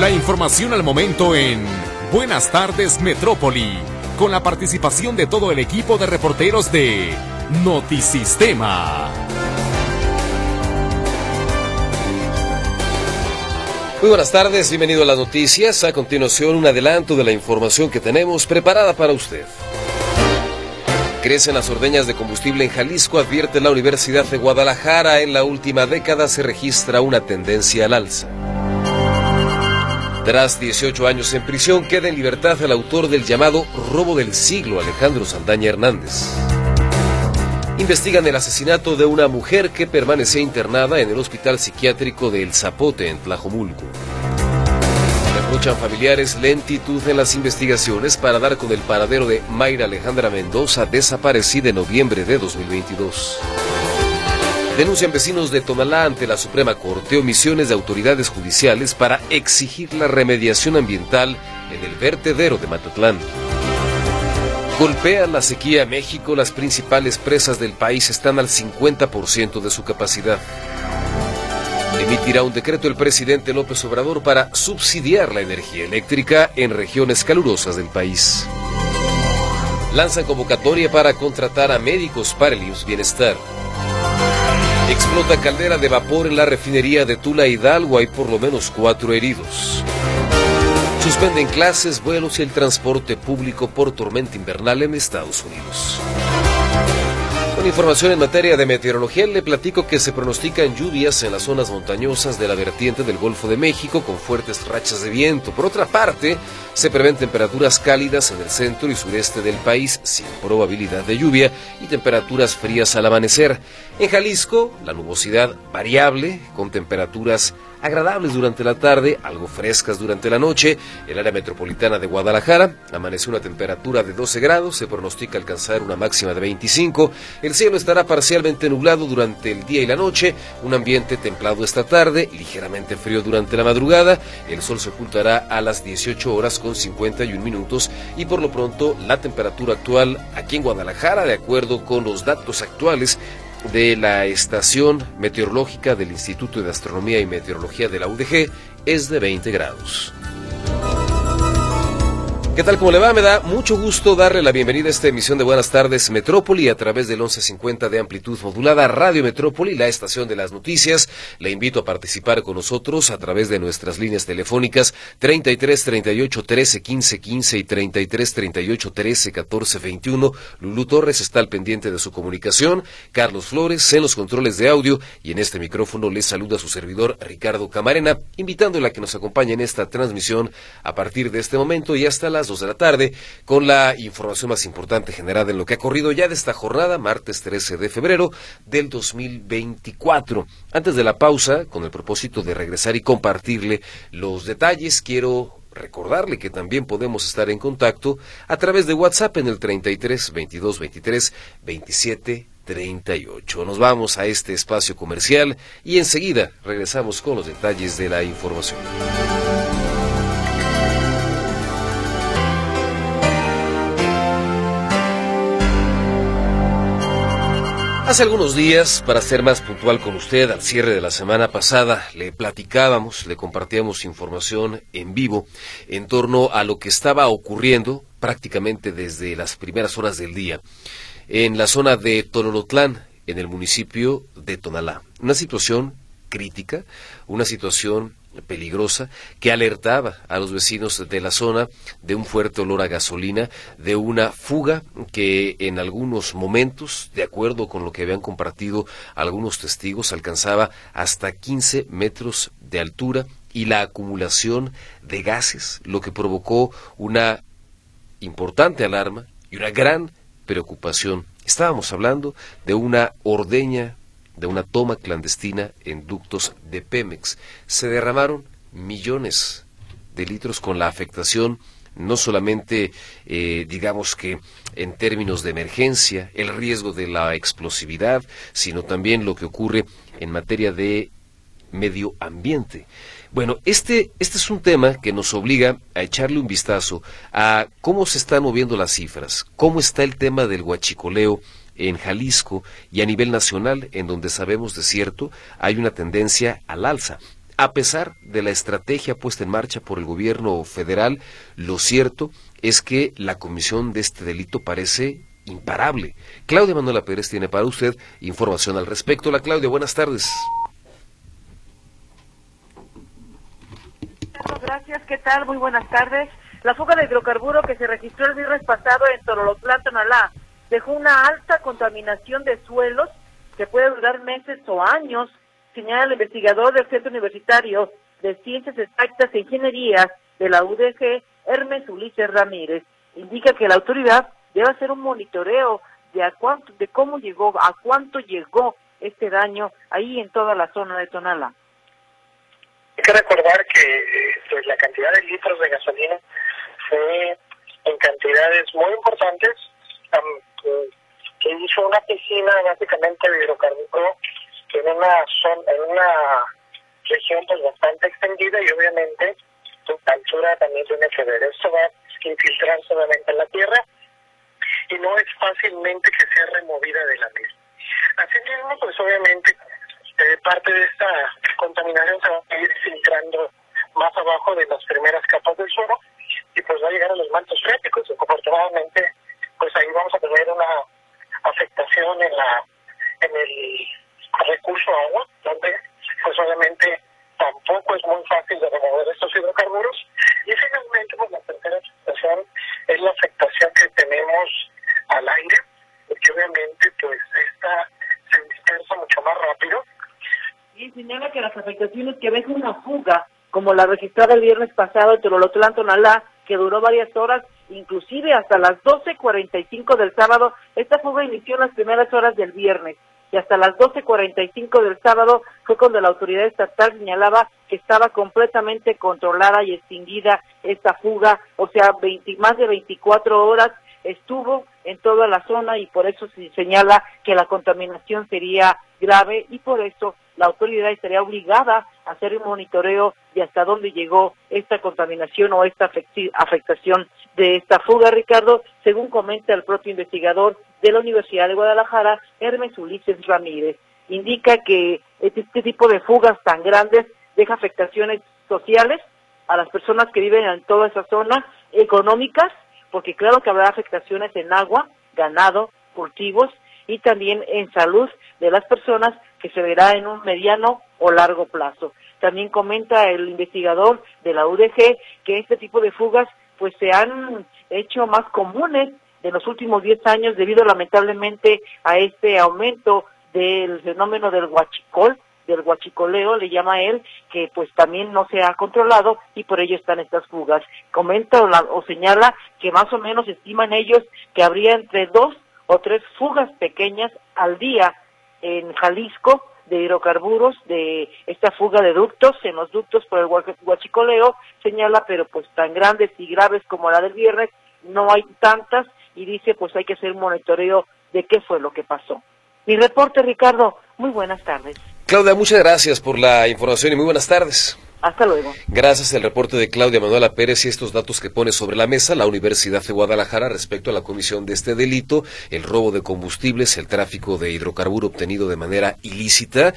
La información al momento en Buenas tardes Metrópoli, con la participación de todo el equipo de reporteros de Notisistema. Muy buenas tardes, bienvenido a las noticias. A continuación, un adelanto de la información que tenemos preparada para usted. Crecen las ordeñas de combustible en Jalisco, advierte la Universidad de Guadalajara. En la última década se registra una tendencia al alza. Tras 18 años en prisión, queda en libertad el autor del llamado robo del siglo, Alejandro Sandaña Hernández. Investigan el asesinato de una mujer que permanecía internada en el hospital psiquiátrico de El Zapote, en Tlajomulco. Reprochan familiares lentitud en las investigaciones para dar con el paradero de Mayra Alejandra Mendoza, desaparecida en noviembre de 2022. Denuncian vecinos de Tonalá ante la Suprema Corte omisiones de autoridades judiciales para exigir la remediación ambiental en el vertedero de Matatlán. Golpea la sequía a México, las principales presas del país están al 50% de su capacidad. Emitirá un decreto el presidente López Obrador para subsidiar la energía eléctrica en regiones calurosas del país. Lanzan convocatoria para contratar a médicos para el Bienestar. Explota caldera de vapor en la refinería de Tula Hidalgo, hay por lo menos cuatro heridos. Suspenden clases, vuelos y el transporte público por tormenta invernal en Estados Unidos. Información en materia de meteorología, le platico que se pronostican lluvias en las zonas montañosas de la vertiente del Golfo de México con fuertes rachas de viento. Por otra parte, se prevén temperaturas cálidas en el centro y sureste del país sin probabilidad de lluvia y temperaturas frías al amanecer. En Jalisco, la nubosidad variable con temperaturas agradables durante la tarde, algo frescas durante la noche. El área metropolitana de Guadalajara amaneció una temperatura de 12 grados, se pronostica alcanzar una máxima de 25. El cielo estará parcialmente nublado durante el día y la noche, un ambiente templado esta tarde, ligeramente frío durante la madrugada. El sol se ocultará a las 18 horas con 51 minutos y por lo pronto la temperatura actual aquí en Guadalajara, de acuerdo con los datos actuales, de la estación meteorológica del Instituto de Astronomía y Meteorología de la UDG es de 20 grados. ¿Qué tal? ¿Cómo le va? Me da mucho gusto darle la bienvenida a esta emisión de Buenas tardes Metrópoli a través del 1150 de amplitud modulada Radio Metrópoli, la estación de las noticias. Le invito a participar con nosotros a través de nuestras líneas telefónicas 33 38 13 15 15 y 33 38 13 14 21. Lulú Torres está al pendiente de su comunicación, Carlos Flores en los controles de audio y en este micrófono le saluda su servidor Ricardo Camarena, invitándole a que nos acompañe en esta transmisión a partir de este momento y hasta las dos de la tarde con la información más importante generada en lo que ha corrido ya de esta jornada, martes 13 de febrero del 2024. Antes de la pausa, con el propósito de regresar y compartirle los detalles, quiero recordarle que también podemos estar en contacto a través de WhatsApp en el 33 22 23 27 38. Nos vamos a este espacio comercial y enseguida regresamos con los detalles de la información. Hace algunos días, para ser más puntual con usted, al cierre de la semana pasada, le platicábamos, le compartíamos información en vivo en torno a lo que estaba ocurriendo prácticamente desde las primeras horas del día en la zona de Tololotlán, en el municipio de Tonalá. Una situación crítica, una situación peligrosa que alertaba a los vecinos de la zona de un fuerte olor a gasolina, de una fuga que en algunos momentos, de acuerdo con lo que habían compartido algunos testigos, alcanzaba hasta 15 metros de altura y la acumulación de gases, lo que provocó una importante alarma y una gran preocupación. Estábamos hablando de una ordeña de una toma clandestina en ductos de Pemex. Se derramaron millones de litros con la afectación no solamente, eh, digamos que en términos de emergencia, el riesgo de la explosividad, sino también lo que ocurre en materia de medio ambiente. Bueno, este, este es un tema que nos obliga a echarle un vistazo a cómo se están moviendo las cifras, cómo está el tema del huachicoleo en Jalisco y a nivel nacional, en donde sabemos de cierto hay una tendencia al alza. a pesar de la estrategia puesta en marcha por el gobierno federal, lo cierto es que la comisión de este delito parece imparable. Claudia Manuela Pérez tiene para usted información al respecto. La Claudia, buenas tardes. Gracias, ¿qué tal? Muy buenas tardes. La fuga de hidrocarburo que se registró el viernes pasado en Torolotlán, Tonalá, dejó una alta contaminación de suelos que puede durar meses o años, señala el investigador del Centro Universitario de Ciencias Exactas e Ingenierías de la UDG, Hermes Ulises Ramírez. Indica que la autoridad debe hacer un monitoreo de a cuánto, de cómo llegó, a cuánto llegó este daño ahí en toda la zona de Tonalá. Hay que recordar que pues, la cantidad de litros de gasolina fue en cantidades muy importantes, que hizo una piscina básicamente de hidrocarburo en una zona, en una región pues bastante extendida y obviamente su altura también tiene que ver. Esto va a infiltrarse solamente en la tierra y no es fácilmente que sea removida de la misma. Asimismo, pues obviamente eh, parte de esta contaminación se va a ir filtrando más abajo de las primeras capas del suelo y pues va a llegar a los mantos freáticos. Afortunadamente, pues ahí vamos a tener una afectación en la en el recurso agua, donde pues obviamente tampoco es muy fácil de remover estos hidrocarburos. Y finalmente, pues la tercera afectación es la afectación que tenemos al aire, porque obviamente pues esta se dispersa mucho más rápido. Y señala que las afectaciones que ven una fuga, como la registrada el viernes pasado en Tololotlán, Tonalá, que duró varias horas, inclusive hasta las 12.45 del sábado, esta fuga inició en las primeras horas del viernes y hasta las 12.45 del sábado fue cuando la autoridad estatal señalaba que estaba completamente controlada y extinguida esta fuga, o sea, 20, más de 24 horas estuvo en toda la zona y por eso se señala que la contaminación sería grave y por eso la autoridad estaría obligada a hacer un monitoreo de hasta dónde llegó esta contaminación o esta afectación de esta fuga, Ricardo, según comenta el propio investigador de la Universidad de Guadalajara, Hermes Ulises Ramírez. Indica que este, este tipo de fugas tan grandes deja afectaciones sociales a las personas que viven en toda esa zona, económicas porque claro que habrá afectaciones en agua, ganado, cultivos y también en salud de las personas que se verá en un mediano o largo plazo. También comenta el investigador de la UDG que este tipo de fugas pues se han hecho más comunes en los últimos 10 años debido lamentablemente a este aumento del fenómeno del huachicol, del guachicoleo, le llama él, que pues también no se ha controlado y por ello están estas fugas. Comenta o, señala que más o menos estiman ellos que habría entre dos o tres fugas pequeñas al día en Jalisco de hidrocarburos, de esta fuga de ductos, en los ductos por el guachicoleo, señala, pero pues tan grandes y graves como la del viernes, no hay tantas y dice pues hay que hacer un monitoreo de qué fue lo que pasó. Mi reporte, Ricardo, muy buenas tardes. Claudia, muchas gracias por la información y muy buenas tardes. Hasta luego. Gracias al reporte de Claudia Manuela Pérez y estos datos que pone sobre la mesa la Universidad de Guadalajara respecto a la comisión de este delito, el robo de combustibles, el tráfico de hidrocarburo obtenido de manera ilícita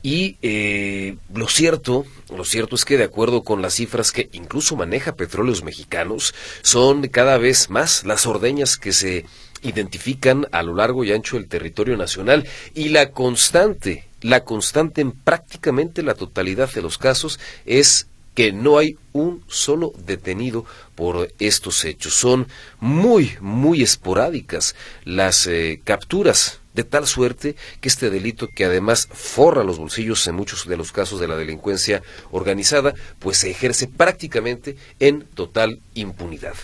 y eh, lo cierto, lo cierto es que de acuerdo con las cifras que incluso maneja Petróleos Mexicanos, son cada vez más las ordeñas que se identifican a lo largo y ancho del territorio nacional y la constante, la constante en prácticamente la totalidad de los casos es que no hay un solo detenido por estos hechos. Son muy, muy esporádicas las eh, capturas, de tal suerte que este delito, que además forra los bolsillos en muchos de los casos de la delincuencia organizada, pues se ejerce prácticamente en total impunidad.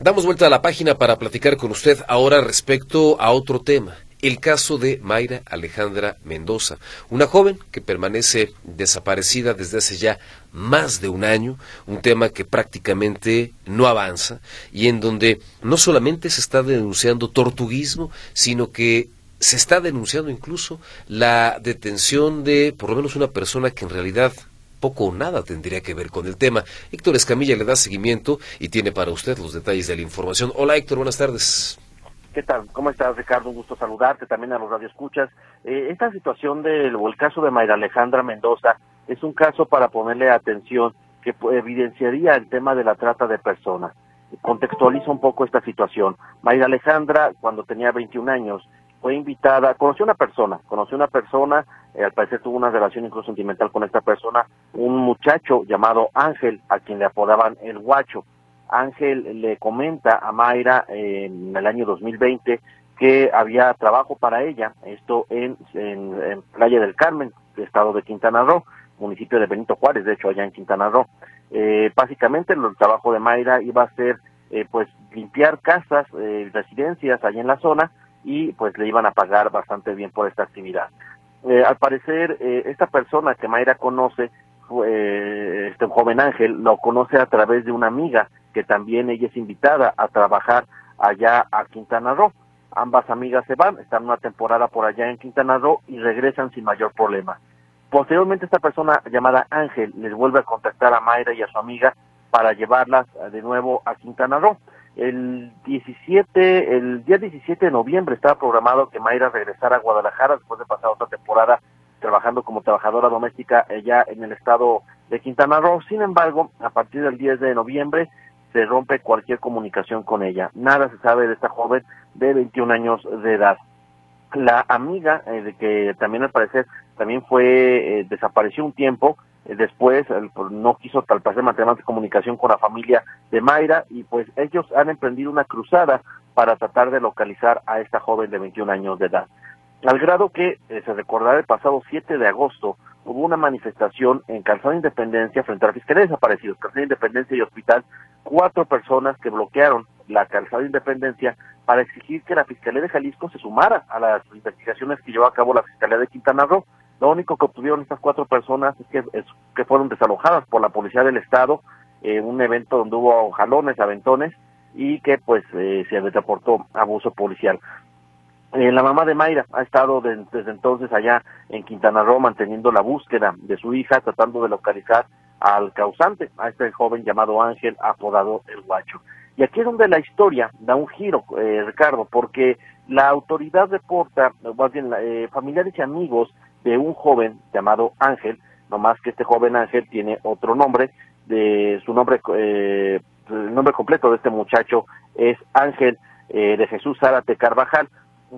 Damos vuelta a la página para platicar con usted ahora respecto a otro tema. El caso de Mayra Alejandra Mendoza, una joven que permanece desaparecida desde hace ya más de un año, un tema que prácticamente no avanza y en donde no solamente se está denunciando tortuguismo, sino que se está denunciando incluso la detención de por lo menos una persona que en realidad poco o nada tendría que ver con el tema. Héctor Escamilla le da seguimiento y tiene para usted los detalles de la información. Hola Héctor, buenas tardes. ¿Qué tal? ¿Cómo estás, Ricardo? Un gusto saludarte, también a los radioescuchas. Eh, esta situación del o el caso de Mayra Alejandra Mendoza es un caso para ponerle atención que evidenciaría el tema de la trata de personas. Contextualiza un poco esta situación. Mayra Alejandra, cuando tenía 21 años, fue invitada, conoció una persona, conoció una persona, eh, al parecer tuvo una relación incluso sentimental con esta persona, un muchacho llamado Ángel, a quien le apodaban el guacho. Ángel le comenta a Mayra en el año 2020 que había trabajo para ella, esto en, en, Playa del Carmen, estado de Quintana Roo, municipio de Benito Juárez, de hecho allá en Quintana Roo. Eh, básicamente el trabajo de Mayra iba a ser eh, pues limpiar casas, eh, residencias allá en la zona y pues le iban a pagar bastante bien por esta actividad. Eh, al parecer eh, esta persona que Mayra conoce, este joven Ángel, lo conoce a través de una amiga que también ella es invitada a trabajar allá a Quintana Roo. Ambas amigas se van, están una temporada por allá en Quintana Roo y regresan sin mayor problema. Posteriormente esta persona llamada Ángel les vuelve a contactar a Mayra y a su amiga para llevarlas de nuevo a Quintana Roo. El 17, el día 17 de noviembre estaba programado que Mayra regresara a Guadalajara después de pasar otra temporada trabajando como trabajadora doméstica allá en el estado de Quintana Roo. Sin embargo, a partir del 10 de noviembre se rompe cualquier comunicación con ella. Nada se sabe de esta joven de 21 años de edad. La amiga, eh, de que también al parecer también fue, eh, desapareció un tiempo, eh, después pues, no quiso tal parecer mantener más comunicación con la familia de Mayra y pues ellos han emprendido una cruzada para tratar de localizar a esta joven de 21 años de edad. Al grado que se recordará el pasado 7 de agosto hubo una manifestación en Calzada Independencia frente a la Fiscalía de Desaparecidos, Calzada Independencia y Hospital, cuatro personas que bloquearon la Calzada Independencia para exigir que la Fiscalía de Jalisco se sumara a las investigaciones que llevó a cabo la Fiscalía de Quintana Roo. Lo único que obtuvieron estas cuatro personas es que, fueron desalojadas por la Policía del Estado en un evento donde hubo jalones, aventones y que pues eh, se reportó abuso policial. Eh, la mamá de Mayra ha estado desde entonces allá en Quintana Roo manteniendo la búsqueda de su hija, tratando de localizar al causante, a este joven llamado Ángel, apodado El Guacho. Y aquí es donde la historia da un giro, eh, Ricardo, porque la autoridad reporta, más bien eh, familiares y amigos de un joven llamado Ángel, no más que este joven Ángel tiene otro nombre, de su nombre, el nombre completo de este muchacho es Ángel de Jesús Zárate Carvajal,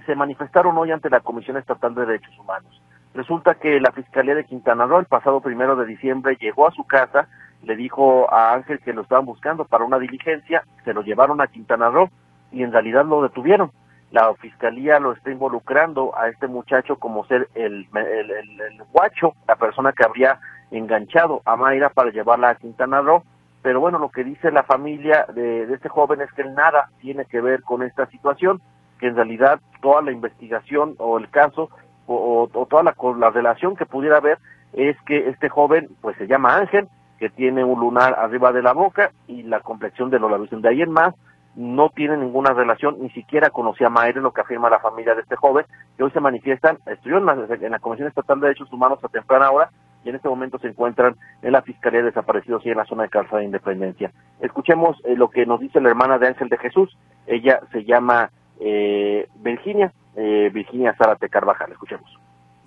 se manifestaron hoy ante la Comisión Estatal de Derechos Humanos. Resulta que la Fiscalía de Quintana Roo el pasado primero de diciembre llegó a su casa, le dijo a Ángel que lo estaban buscando para una diligencia, se lo llevaron a Quintana Roo y en realidad lo detuvieron. La Fiscalía lo está involucrando a este muchacho como ser el, el, guacho, la persona que habría enganchado a Mayra para llevarla a Quintana Roo. Pero bueno, lo que dice la familia de, de este joven es que él nada tiene que ver con esta situación que en realidad toda la investigación o el caso o, toda la, la relación que pudiera haber es que este joven pues se llama Ángel, que tiene un lunar arriba de la boca y la complexión de los labios. De ahí en más no tiene ninguna relación, ni siquiera conocía a lo que afirma la familia de este joven, que hoy se manifiestan, estuvieron en la, Comisión Estatal de Derechos Humanos a temprana hora y en este momento se encuentran en la Fiscalía de Desaparecidos y en la zona de Calzada de Independencia. Escuchemos eh, lo que nos dice la hermana de Ángel de Jesús, ella se llama eh, Virginia, eh, Virginia Zárate Carvajal. Escuchemos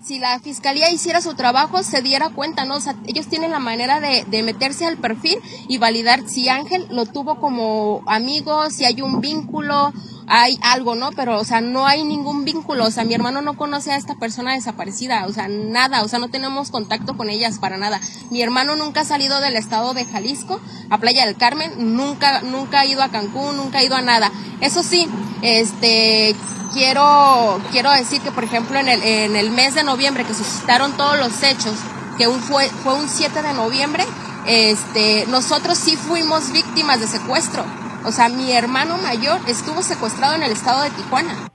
si la fiscalía hiciera su trabajo, se diera cuenta, ¿no? Sea, ellos tienen la manera de, de, meterse al perfil y validar si Ángel lo tuvo como amigo, si hay un vínculo, hay algo, ¿no? Pero, o sea, no hay ningún vínculo, o sea, mi hermano no conoce a esta persona desaparecida, o sea, nada, o sea, no tenemos contacto con ellas para nada. Mi hermano nunca ha salido del estado de Jalisco a Playa del Carmen, nunca, nunca ha ido a Cancún, nunca ha ido a nada. Eso sí, este, quiero, quiero decir que, por ejemplo, en el, en el mes de noviembre que suscitaron todos los hechos, que fue, fue un 7 de noviembre, este, nosotros sí fuimos víctimas de secuestro. O sea, mi hermano mayor estuvo secuestrado en el estado de Tijuana.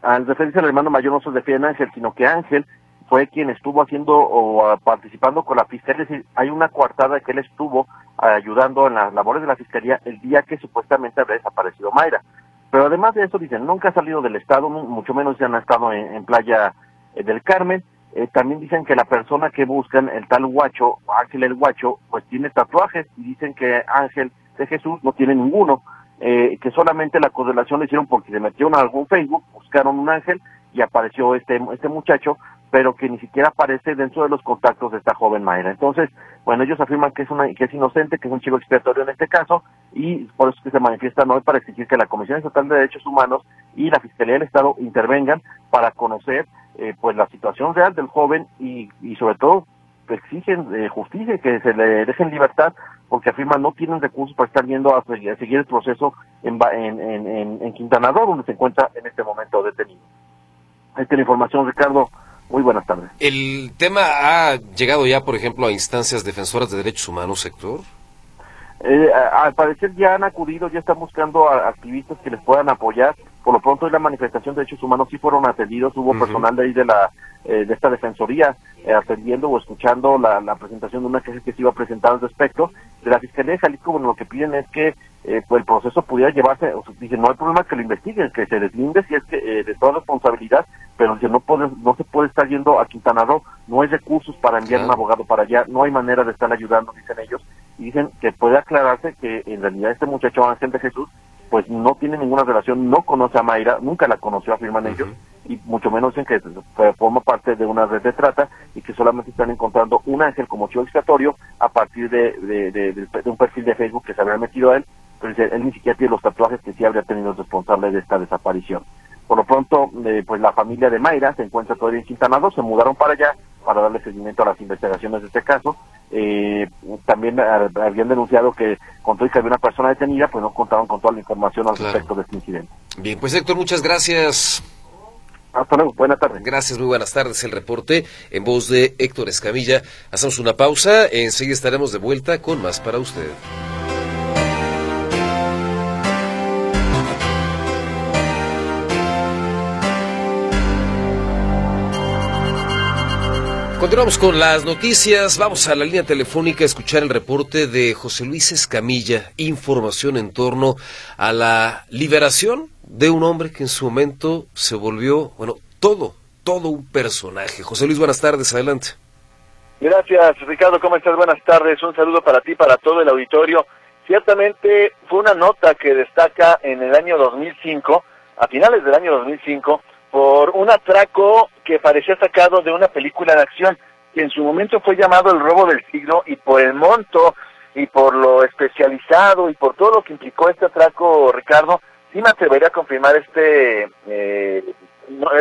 Al referirse al hermano mayor no se refiere a Ángel, sino que Ángel fue quien estuvo haciendo o participando con la fiscalía, es decir, hay una coartada que él estuvo ayudando en las labores de la fiscalía el día que supuestamente había desaparecido Mayra. Pero además de eso, dicen, nunca ha salido del estado, mucho menos ya han estado en, Playa eh, del Carmen. Eh, también dicen que la persona que buscan, el tal Guacho, Ángel el Guacho, pues tiene tatuajes y dicen que Ángel de Jesús no tiene ninguno, eh, que solamente la correlación lo hicieron porque se metieron a algún Facebook, buscaron un ángel y apareció este, este muchacho, pero que ni siquiera aparece dentro de los contactos de esta joven Mayra. Entonces, bueno, ellos afirman que es una que es inocente, que es un chivo expiatorio en este caso, y por eso que se manifiestan hoy para exigir que la Comisión Estatal de Derechos Humanos y la Fiscalía del Estado intervengan para conocer eh, pues la situación real del joven y, y sobre todo exigen eh, justicia, que se le dejen libertad, porque afirman no tienen recursos para estar yendo a, seguir el proceso en, en, en, en Quintana Roo, donde se encuentra en este momento detenido. Esta es la información, Ricardo. Muy buenas tardes. ¿El tema ha llegado ya, por ejemplo, a instancias defensoras de derechos humanos, sector? Eh, al parecer ya han acudido, ya están buscando a activistas que les puedan apoyar. Por lo pronto, en la manifestación de derechos humanos sí fueron atendidos, hubo personal de ahí de la eh, de esta defensoría eh, atendiendo o escuchando la, presentación de una queja que se iba a presentar al respecto. De la Fiscalía de Jalisco, bueno, lo que piden es que eh, pues el proceso pudiera llevarse, o sea, dicen, no hay problema que lo investiguen, que se deslinde si es que de toda responsabilidad, pero que no, puede, no se puede estar yendo a Quintana Roo, no hay recursos para enviar un abogado para allá, no hay manera de estar ayudando, dicen ellos, y dicen que puede aclararse que en realidad este muchacho Ángel de Jesús pues no tiene ninguna relación, no conoce a Mayra, nunca la conoció, afirman ellos, y mucho menos dicen que forma parte de una red de trata y que solamente están encontrando un ángel como chivo expiatorio a partir de, de, un perfil de Facebook que se habría metido a él, pero él ni siquiera tiene los tatuajes que sí habría tenido el responsable de esta desaparición. Por lo pronto, eh, pues la familia de Mayra se encuentra todavía en Quintana Roo, se mudaron para allá para darle seguimiento a las investigaciones de este caso. Eh, también habían denunciado que con todo y que había una persona detenida, pues no contaban con toda la información al respecto de este incidente. Bien, pues Héctor, muchas gracias. Hasta luego, buenas tardes. Gracias, muy buenas tardes. El reporte en voz de Héctor Escamilla. Hacemos una pausa, enseguida estaremos de vuelta con más para usted. Continuamos con las noticias. Vamos a la línea telefónica a escuchar el reporte de José Luis Escamilla. Información en torno a la liberación de un hombre que en su momento se volvió, bueno, todo, todo un personaje. José Luis, buenas tardes, adelante. Gracias, Ricardo. ¿Cómo estás? Buenas tardes. Un saludo para ti, para todo el auditorio. Ciertamente fue una nota que destaca en el año 2005, a finales del año 2005, por un atraco que parecía sacado de una película de acción, que en su momento fue llamado el robo del siglo y por el monto y por lo especializado y por todo lo que implicó este atraco, Ricardo, sí me atrevería a confirmar este, eh,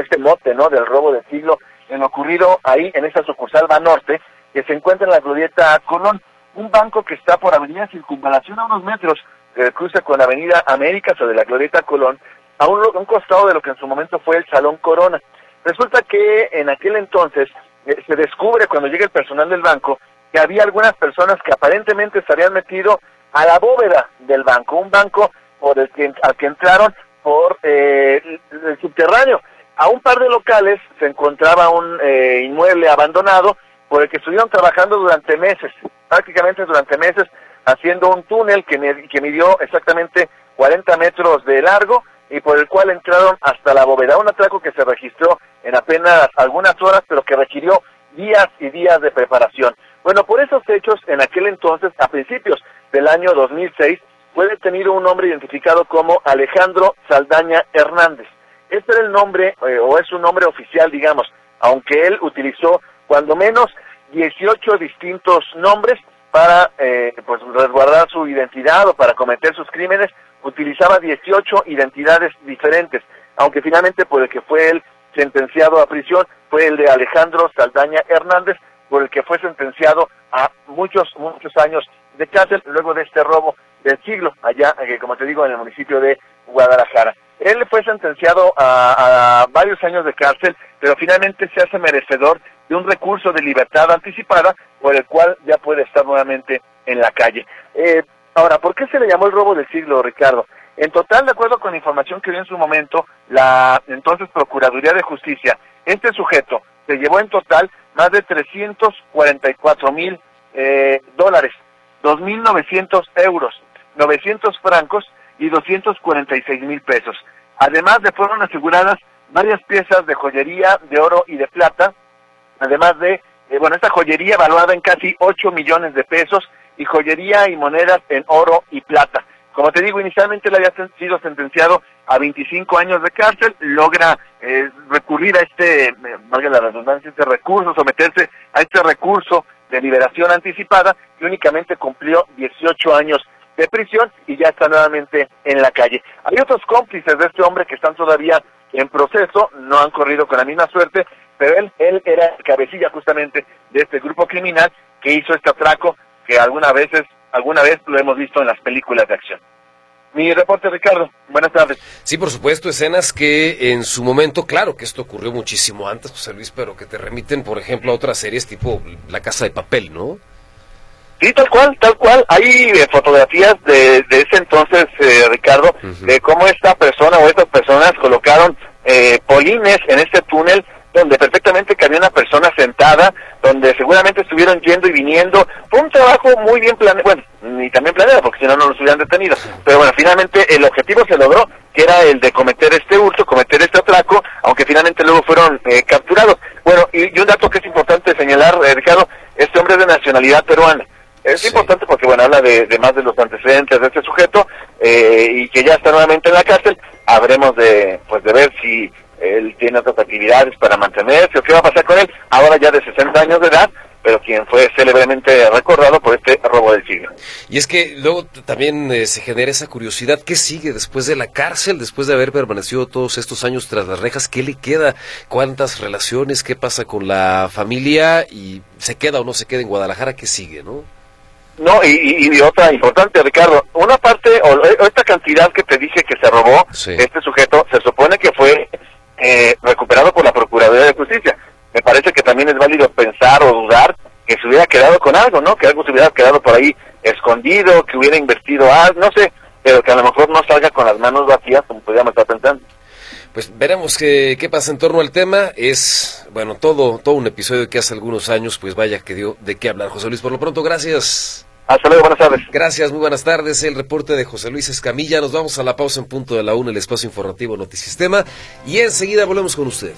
este mote ¿no? del robo del siglo en lo ocurrido ahí en esa sucursal Banorte, que se encuentra en la glorieta Colón, un banco que está por Avenida Circunvalación a unos metros, que cruza con Avenida América sobre la glorieta Colón, a un, costado de lo que en su momento fue el Salón Corona. Resulta que en aquel entonces eh, se descubre cuando llega el personal del banco que había algunas personas que aparentemente se habían metido a la bóveda del banco, un banco por el que, al que entraron por eh, el, subterráneo. A un par de locales se encontraba un eh, inmueble abandonado por el que estuvieron trabajando durante meses, prácticamente durante meses, haciendo un túnel que, que midió exactamente 40 metros de largo y por el cual entraron hasta la bóveda. Un atraco que se registró en apenas algunas horas, pero que requirió días y días de preparación. Bueno, por esos hechos, en aquel entonces, a principios del año 2006, fue detenido un hombre identificado como Alejandro Saldaña Hernández. Este era el nombre, eh, o es un nombre oficial, digamos, aunque él utilizó cuando menos 18 distintos nombres para eh, pues resguardar su identidad o para cometer sus crímenes, utilizaba 18 identidades diferentes, aunque finalmente por el que fue él sentenciado a prisión fue el de Alejandro Saldaña Hernández, por el que fue sentenciado a muchos, muchos años de cárcel luego de este robo del siglo, allá, eh, como te digo, en el municipio de Guadalajara. Él fue sentenciado a, varios años de cárcel, pero finalmente se hace merecedor de un recurso de libertad anticipada por el cual ya puede estar nuevamente en la calle. Eh, Ahora, ¿por qué se le llamó el robo del siglo, Ricardo? En total, de acuerdo con la información que dio en su momento la entonces Procuraduría de Justicia, este sujeto se llevó en total más de 344 mil eh, dólares, 2.900 euros, 900 francos y 246 mil pesos. Además, le fueron aseguradas varias piezas de joyería de oro y de plata, además de, eh, bueno, esta joyería valuada en casi 8 millones de pesos y joyería y monedas en oro y plata. Como te digo, inicialmente él había sido sentenciado a 25 años de cárcel, logra eh, recurrir a este, eh, valga la redundancia, este recurso, someterse a este recurso de liberación anticipada y únicamente cumplió 18 años de prisión y ya está nuevamente en la calle. Hay otros cómplices de este hombre que están todavía en proceso, no han corrido con la misma suerte, pero él, él era el cabecilla justamente de este grupo criminal que hizo este atraco que algunas veces, alguna vez lo hemos visto en las películas de acción. Mi reporte, Ricardo. Buenas tardes. Sí, por supuesto, escenas que en su momento, claro que esto ocurrió muchísimo antes, José Luis, pero que te remiten, por ejemplo, a otras series tipo La Casa de Papel, ¿no? Sí, tal cual, tal cual. Hay eh, fotografías de, de, ese entonces, eh, Ricardo, de cómo esta persona o estas personas colocaron eh, polines en este túnel donde perfectamente cabía una persona sentada, donde seguramente estuvieron yendo y viniendo. Fue un trabajo muy bien planeado, bueno, ni también planeado, porque si no, no los hubieran detenido. Pero bueno, finalmente el objetivo se logró, que era el de cometer este hurto, cometer este atraco, aunque finalmente luego fueron eh, capturados. Bueno, y, un dato que es importante señalar, eh, Ricardo, este hombre es de nacionalidad peruana. Es importante porque, bueno, habla de, más de los antecedentes de este sujeto eh, y que ya está nuevamente en la cárcel. Habremos de, pues, de ver si él tiene otras actividades para mantenerse, o qué va a pasar con él, ahora ya de 60 años de edad, pero quien fue célebremente recordado por este robo del siglo. Y es que luego también eh, se genera esa curiosidad, ¿qué sigue después de la cárcel, después de haber permanecido todos estos años tras las rejas? ¿Qué le queda? ¿Cuántas relaciones? ¿Qué pasa con la familia? ¿Y se queda o no se queda en Guadalajara? ¿Qué sigue, no? No, y, otra importante, Ricardo, una parte, o, esta cantidad que te dije que se robó este sujeto, se supone que fue eh, recuperado por la Procuraduría de Justicia. Me parece que también es válido pensar o dudar que se hubiera quedado con algo, ¿no? Que algo se hubiera quedado por ahí escondido, que hubiera invertido algo, no sé, pero que a lo mejor no salga con las manos vacías, como podríamos estar pensando. Pues veremos qué, qué pasa en torno al tema. Es, bueno, todo, todo un episodio que hace algunos años, pues vaya que dio de qué hablar. José Luis, por lo pronto, gracias. Hasta luego, buenas tardes. Gracias, muy buenas tardes. El reporte de José Luis Escamilla. Nos vamos a la pausa en punto de la una, el espacio informativo Notisistema. Y enseguida volvemos con usted.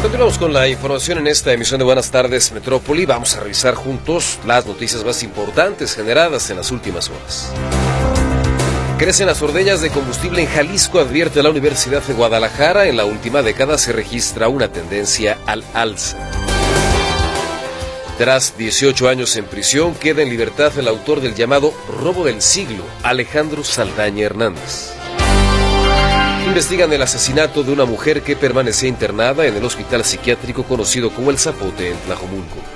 Continuamos con la información en esta emisión de Buenas tardes Metrópoli. Vamos a revisar juntos las noticias más importantes generadas en las últimas horas. Crecen las ordeñas de combustible en Jalisco, advierte la Universidad de Guadalajara. En la última década se registra una tendencia al alza. Tras 18 años en prisión, queda en libertad el autor del llamado robo del siglo, Alejandro Saldaña Hernández. Investigan el asesinato de una mujer que permanecía internada en el hospital psiquiátrico conocido como El Zapote en Tlajomulco.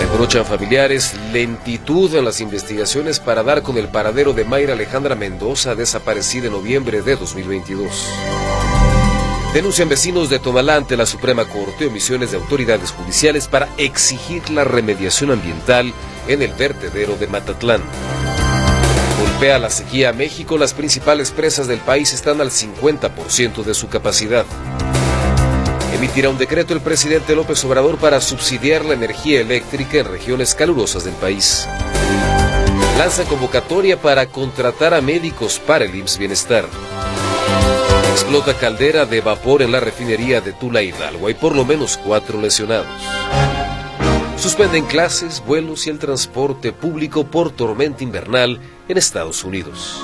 Reprochan familiares lentitud en las investigaciones para dar con el paradero de Mayra Alejandra Mendoza, desaparecida en noviembre de 2022. Denuncian vecinos de Tomalá ante la Suprema Corte omisiones de autoridades judiciales para exigir la remediación ambiental en el vertedero de Matatlán. Golpea la sequía a México, las principales presas del país están al 50% de su capacidad. Emitirá un decreto el presidente López Obrador para subsidiar la energía eléctrica en regiones calurosas del país. Lanza convocatoria para contratar a médicos para el IMSS Bienestar. Explota caldera de vapor en la refinería de Tula Hidalgo. Hay por lo menos cuatro lesionados. Suspenden clases, vuelos y el transporte público por tormenta invernal en Estados Unidos.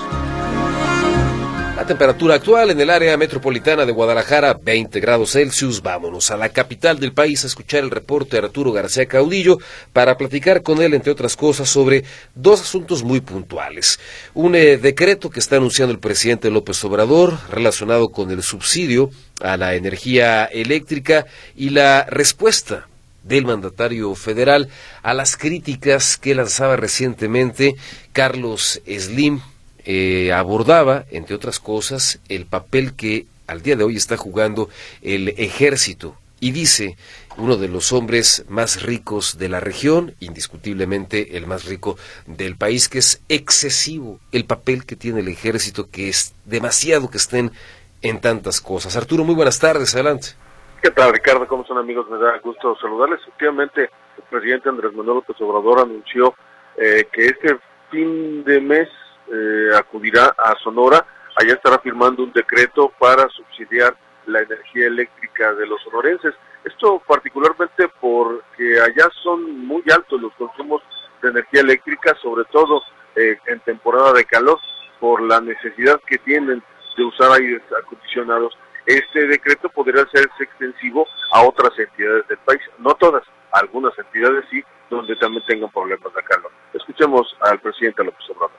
Temperatura actual en el área metropolitana de Guadalajara, 20 grados Celsius. Vámonos a la capital del país a escuchar el reporte de Arturo García Caudillo para platicar con él, entre otras cosas, sobre dos asuntos muy puntuales. Un eh, decreto que está anunciando el presidente López Obrador relacionado con el subsidio a la energía eléctrica y la respuesta del mandatario federal a las críticas que lanzaba recientemente Carlos Slim eh, abordaba, entre otras cosas, el papel que al día de hoy está jugando el ejército. Y dice, uno de los hombres más ricos de la región, indiscutiblemente el más rico del país, que es excesivo el papel que tiene el ejército, que es demasiado que estén en tantas cosas. Arturo, muy buenas tardes, adelante. ¿Qué tal, Ricardo? ¿Cómo son amigos? Me da gusto saludarles. Efectivamente, el presidente Andrés Manuel López Obrador anunció eh, que este fin de mes eh, acudirá a Sonora allá estará firmando un decreto para subsidiar la energía eléctrica de los sonorenses. Esto particularmente porque allá son muy altos los consumos de energía eléctrica, sobre todo eh, en temporada de calor, por la necesidad que tienen de usar aires acondicionados. Este decreto podría hacerse extensivo a otras entidades del país, no todas, algunas entidades sí, donde también tengan problemas de calor. Escuchemos al presidente López Obrador.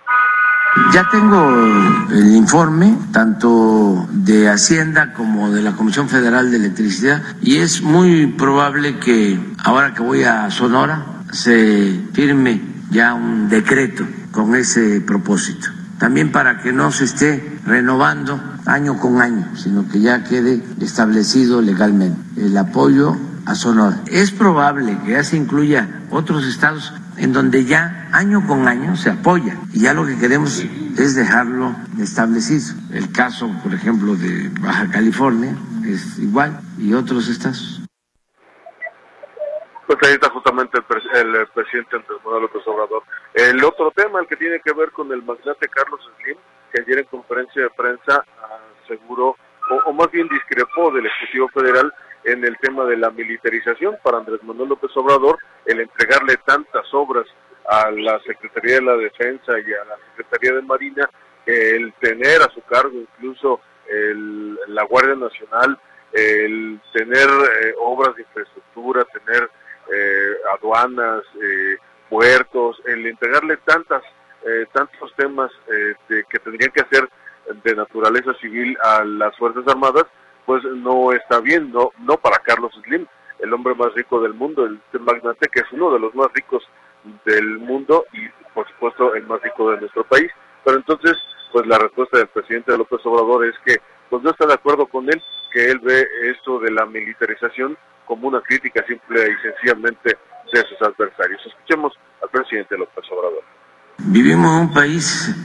Ya tengo el informe tanto de Hacienda como de la Comisión Federal de Electricidad y es muy probable que ahora que voy a Sonora se firme ya un decreto con ese propósito. También para que no se esté renovando año con año, sino que ya quede establecido legalmente el apoyo a Sonora. Es probable que ya se incluya otros estados en donde ya año con año se apoya y ya lo que queremos es dejarlo establecido. El caso, por ejemplo, de Baja California es igual y otros estados. Pues ahí está justamente el, presidente Andrés Manuel López Obrador. El otro tema, el que tiene que ver con el magnate Carlos Slim, que ayer en conferencia de prensa aseguró, o más bien discrepó del Ejecutivo Federal en el tema de la militarización para Andrés Manuel López Obrador, el entregarle tantas obras a la Secretaría de la Defensa y a la Secretaría de Marina, el tener a su cargo incluso el, la Guardia Nacional, el tener eh, obras de infraestructura, tener eh, aduanas, eh, puertos, el entregarle tantas tantos temas que tendrían que hacer de naturaleza civil a las Fuerzas Armadas, pues no está bien, no, no para Carlos Slim, el hombre más rico del mundo, el, magnate que es uno de los más ricos del mundo y por supuesto el más rico de nuestro país. Pero entonces, pues la respuesta del presidente López Obrador es que pues no está de acuerdo con él, que él ve esto de la militarización como una crítica simple y sencillamente de sus adversarios. Escuchemos al presidente López Obrador. Vivimos en un país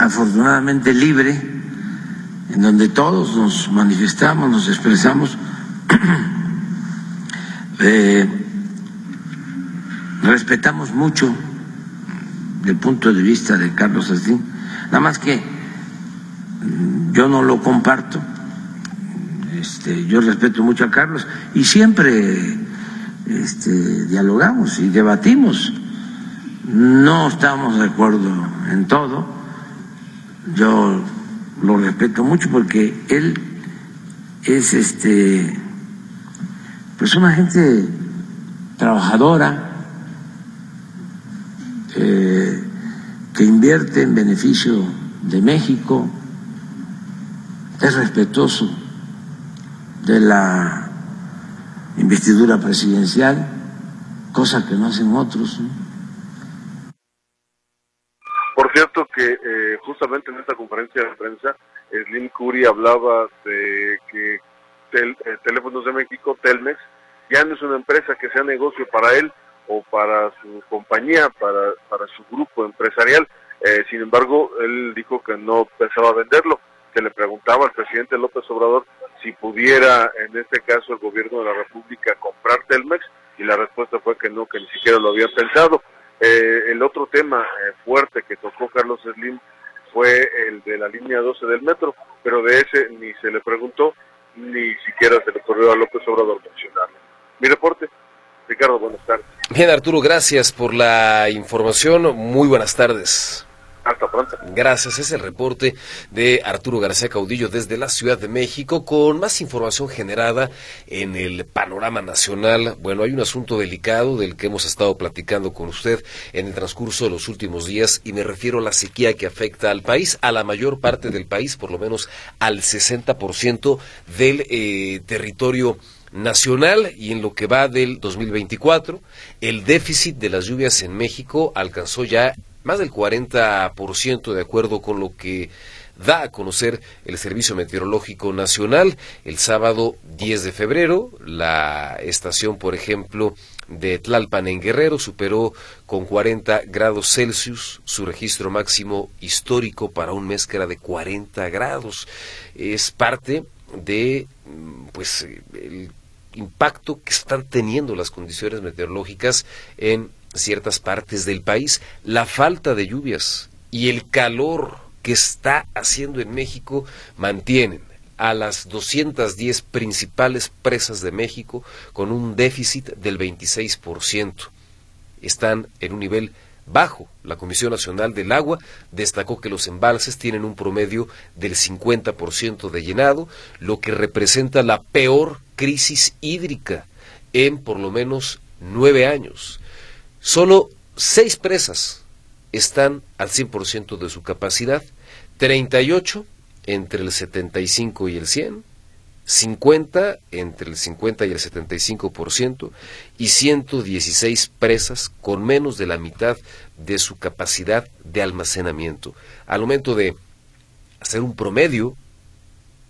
afortunadamente libre, en donde todos nos manifestamos, nos expresamos, eh, respetamos mucho el punto de vista de Carlos Slim, nada más que yo no lo comparto, este, yo respeto mucho a Carlos y siempre este, dialogamos y debatimos, no estamos de acuerdo en todo, yo lo respeto mucho porque él es este pues una gente trabajadora eh, que invierte en beneficio de México, es respetuoso de la investidura presidencial, cosa que no hacen otros. Cierto que eh, justamente en esta conferencia de prensa, Slim Curi hablaba de que eh, Teléfonos de México, Telmex, ya no es una empresa que sea negocio para él o para su compañía, para, para su grupo empresarial. Eh, sin embargo, él dijo que no pensaba venderlo. Se le preguntaba al presidente López Obrador si pudiera, en este caso, el gobierno de la República comprar Telmex y la respuesta fue que no, que ni siquiera lo había pensado. Eh, el otro tema eh, fuerte que tocó Carlos Slim fue el de la línea 12 del metro, pero de ese ni se le preguntó, ni siquiera se le ocurrió a López Obrador mencionarlo. Mi reporte, Ricardo, buenas tardes. Bien, Arturo, gracias por la información. Muy buenas tardes. Gracias. Es el reporte de Arturo García Caudillo desde la Ciudad de México con más información generada en el panorama nacional. Bueno, hay un asunto delicado del que hemos estado platicando con usted en el transcurso de los últimos días y me refiero a la sequía que afecta al país, a la mayor parte del país, por lo menos al 60% del eh, territorio nacional y en lo que va del 2024, el déficit de las lluvias en México alcanzó ya más del 40% de acuerdo con lo que da a conocer el Servicio Meteorológico Nacional. El sábado 10 de febrero, la estación, por ejemplo, de Tlalpan en Guerrero superó con 40 grados Celsius su registro máximo histórico para un mes que era de 40 grados. Es parte de pues el impacto que están teniendo las condiciones meteorológicas en ciertas partes del país, la falta de lluvias y el calor que está haciendo en México mantienen a las 210 principales presas de México con un déficit del 26%. Están en un nivel bajo. La Comisión Nacional del Agua destacó que los embalses tienen un promedio del 50% de llenado, lo que representa la peor crisis hídrica en por lo menos nueve años. Solo seis presas están al 100% de su capacidad, 38 entre el 75 y el 100, 50 entre el 50 y el 75% y 116 presas con menos de la mitad de su capacidad de almacenamiento. Al momento de hacer un promedio,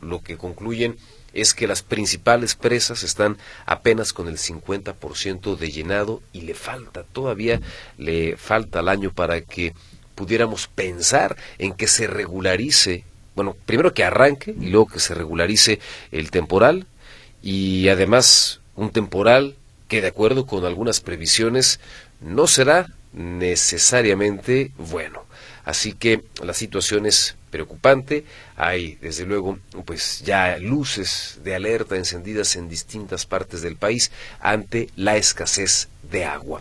lo que concluyen es que las principales presas están apenas con el 50% de llenado y le falta, todavía le falta el año para que pudiéramos pensar en que se regularice bueno, primero que arranque y luego que se regularice el temporal y además un temporal que de acuerdo con algunas previsiones no será necesariamente bueno. Así que la situación es preocupante. Hay, desde luego, pues ya luces de alerta encendidas en distintas partes del país ante la escasez de agua.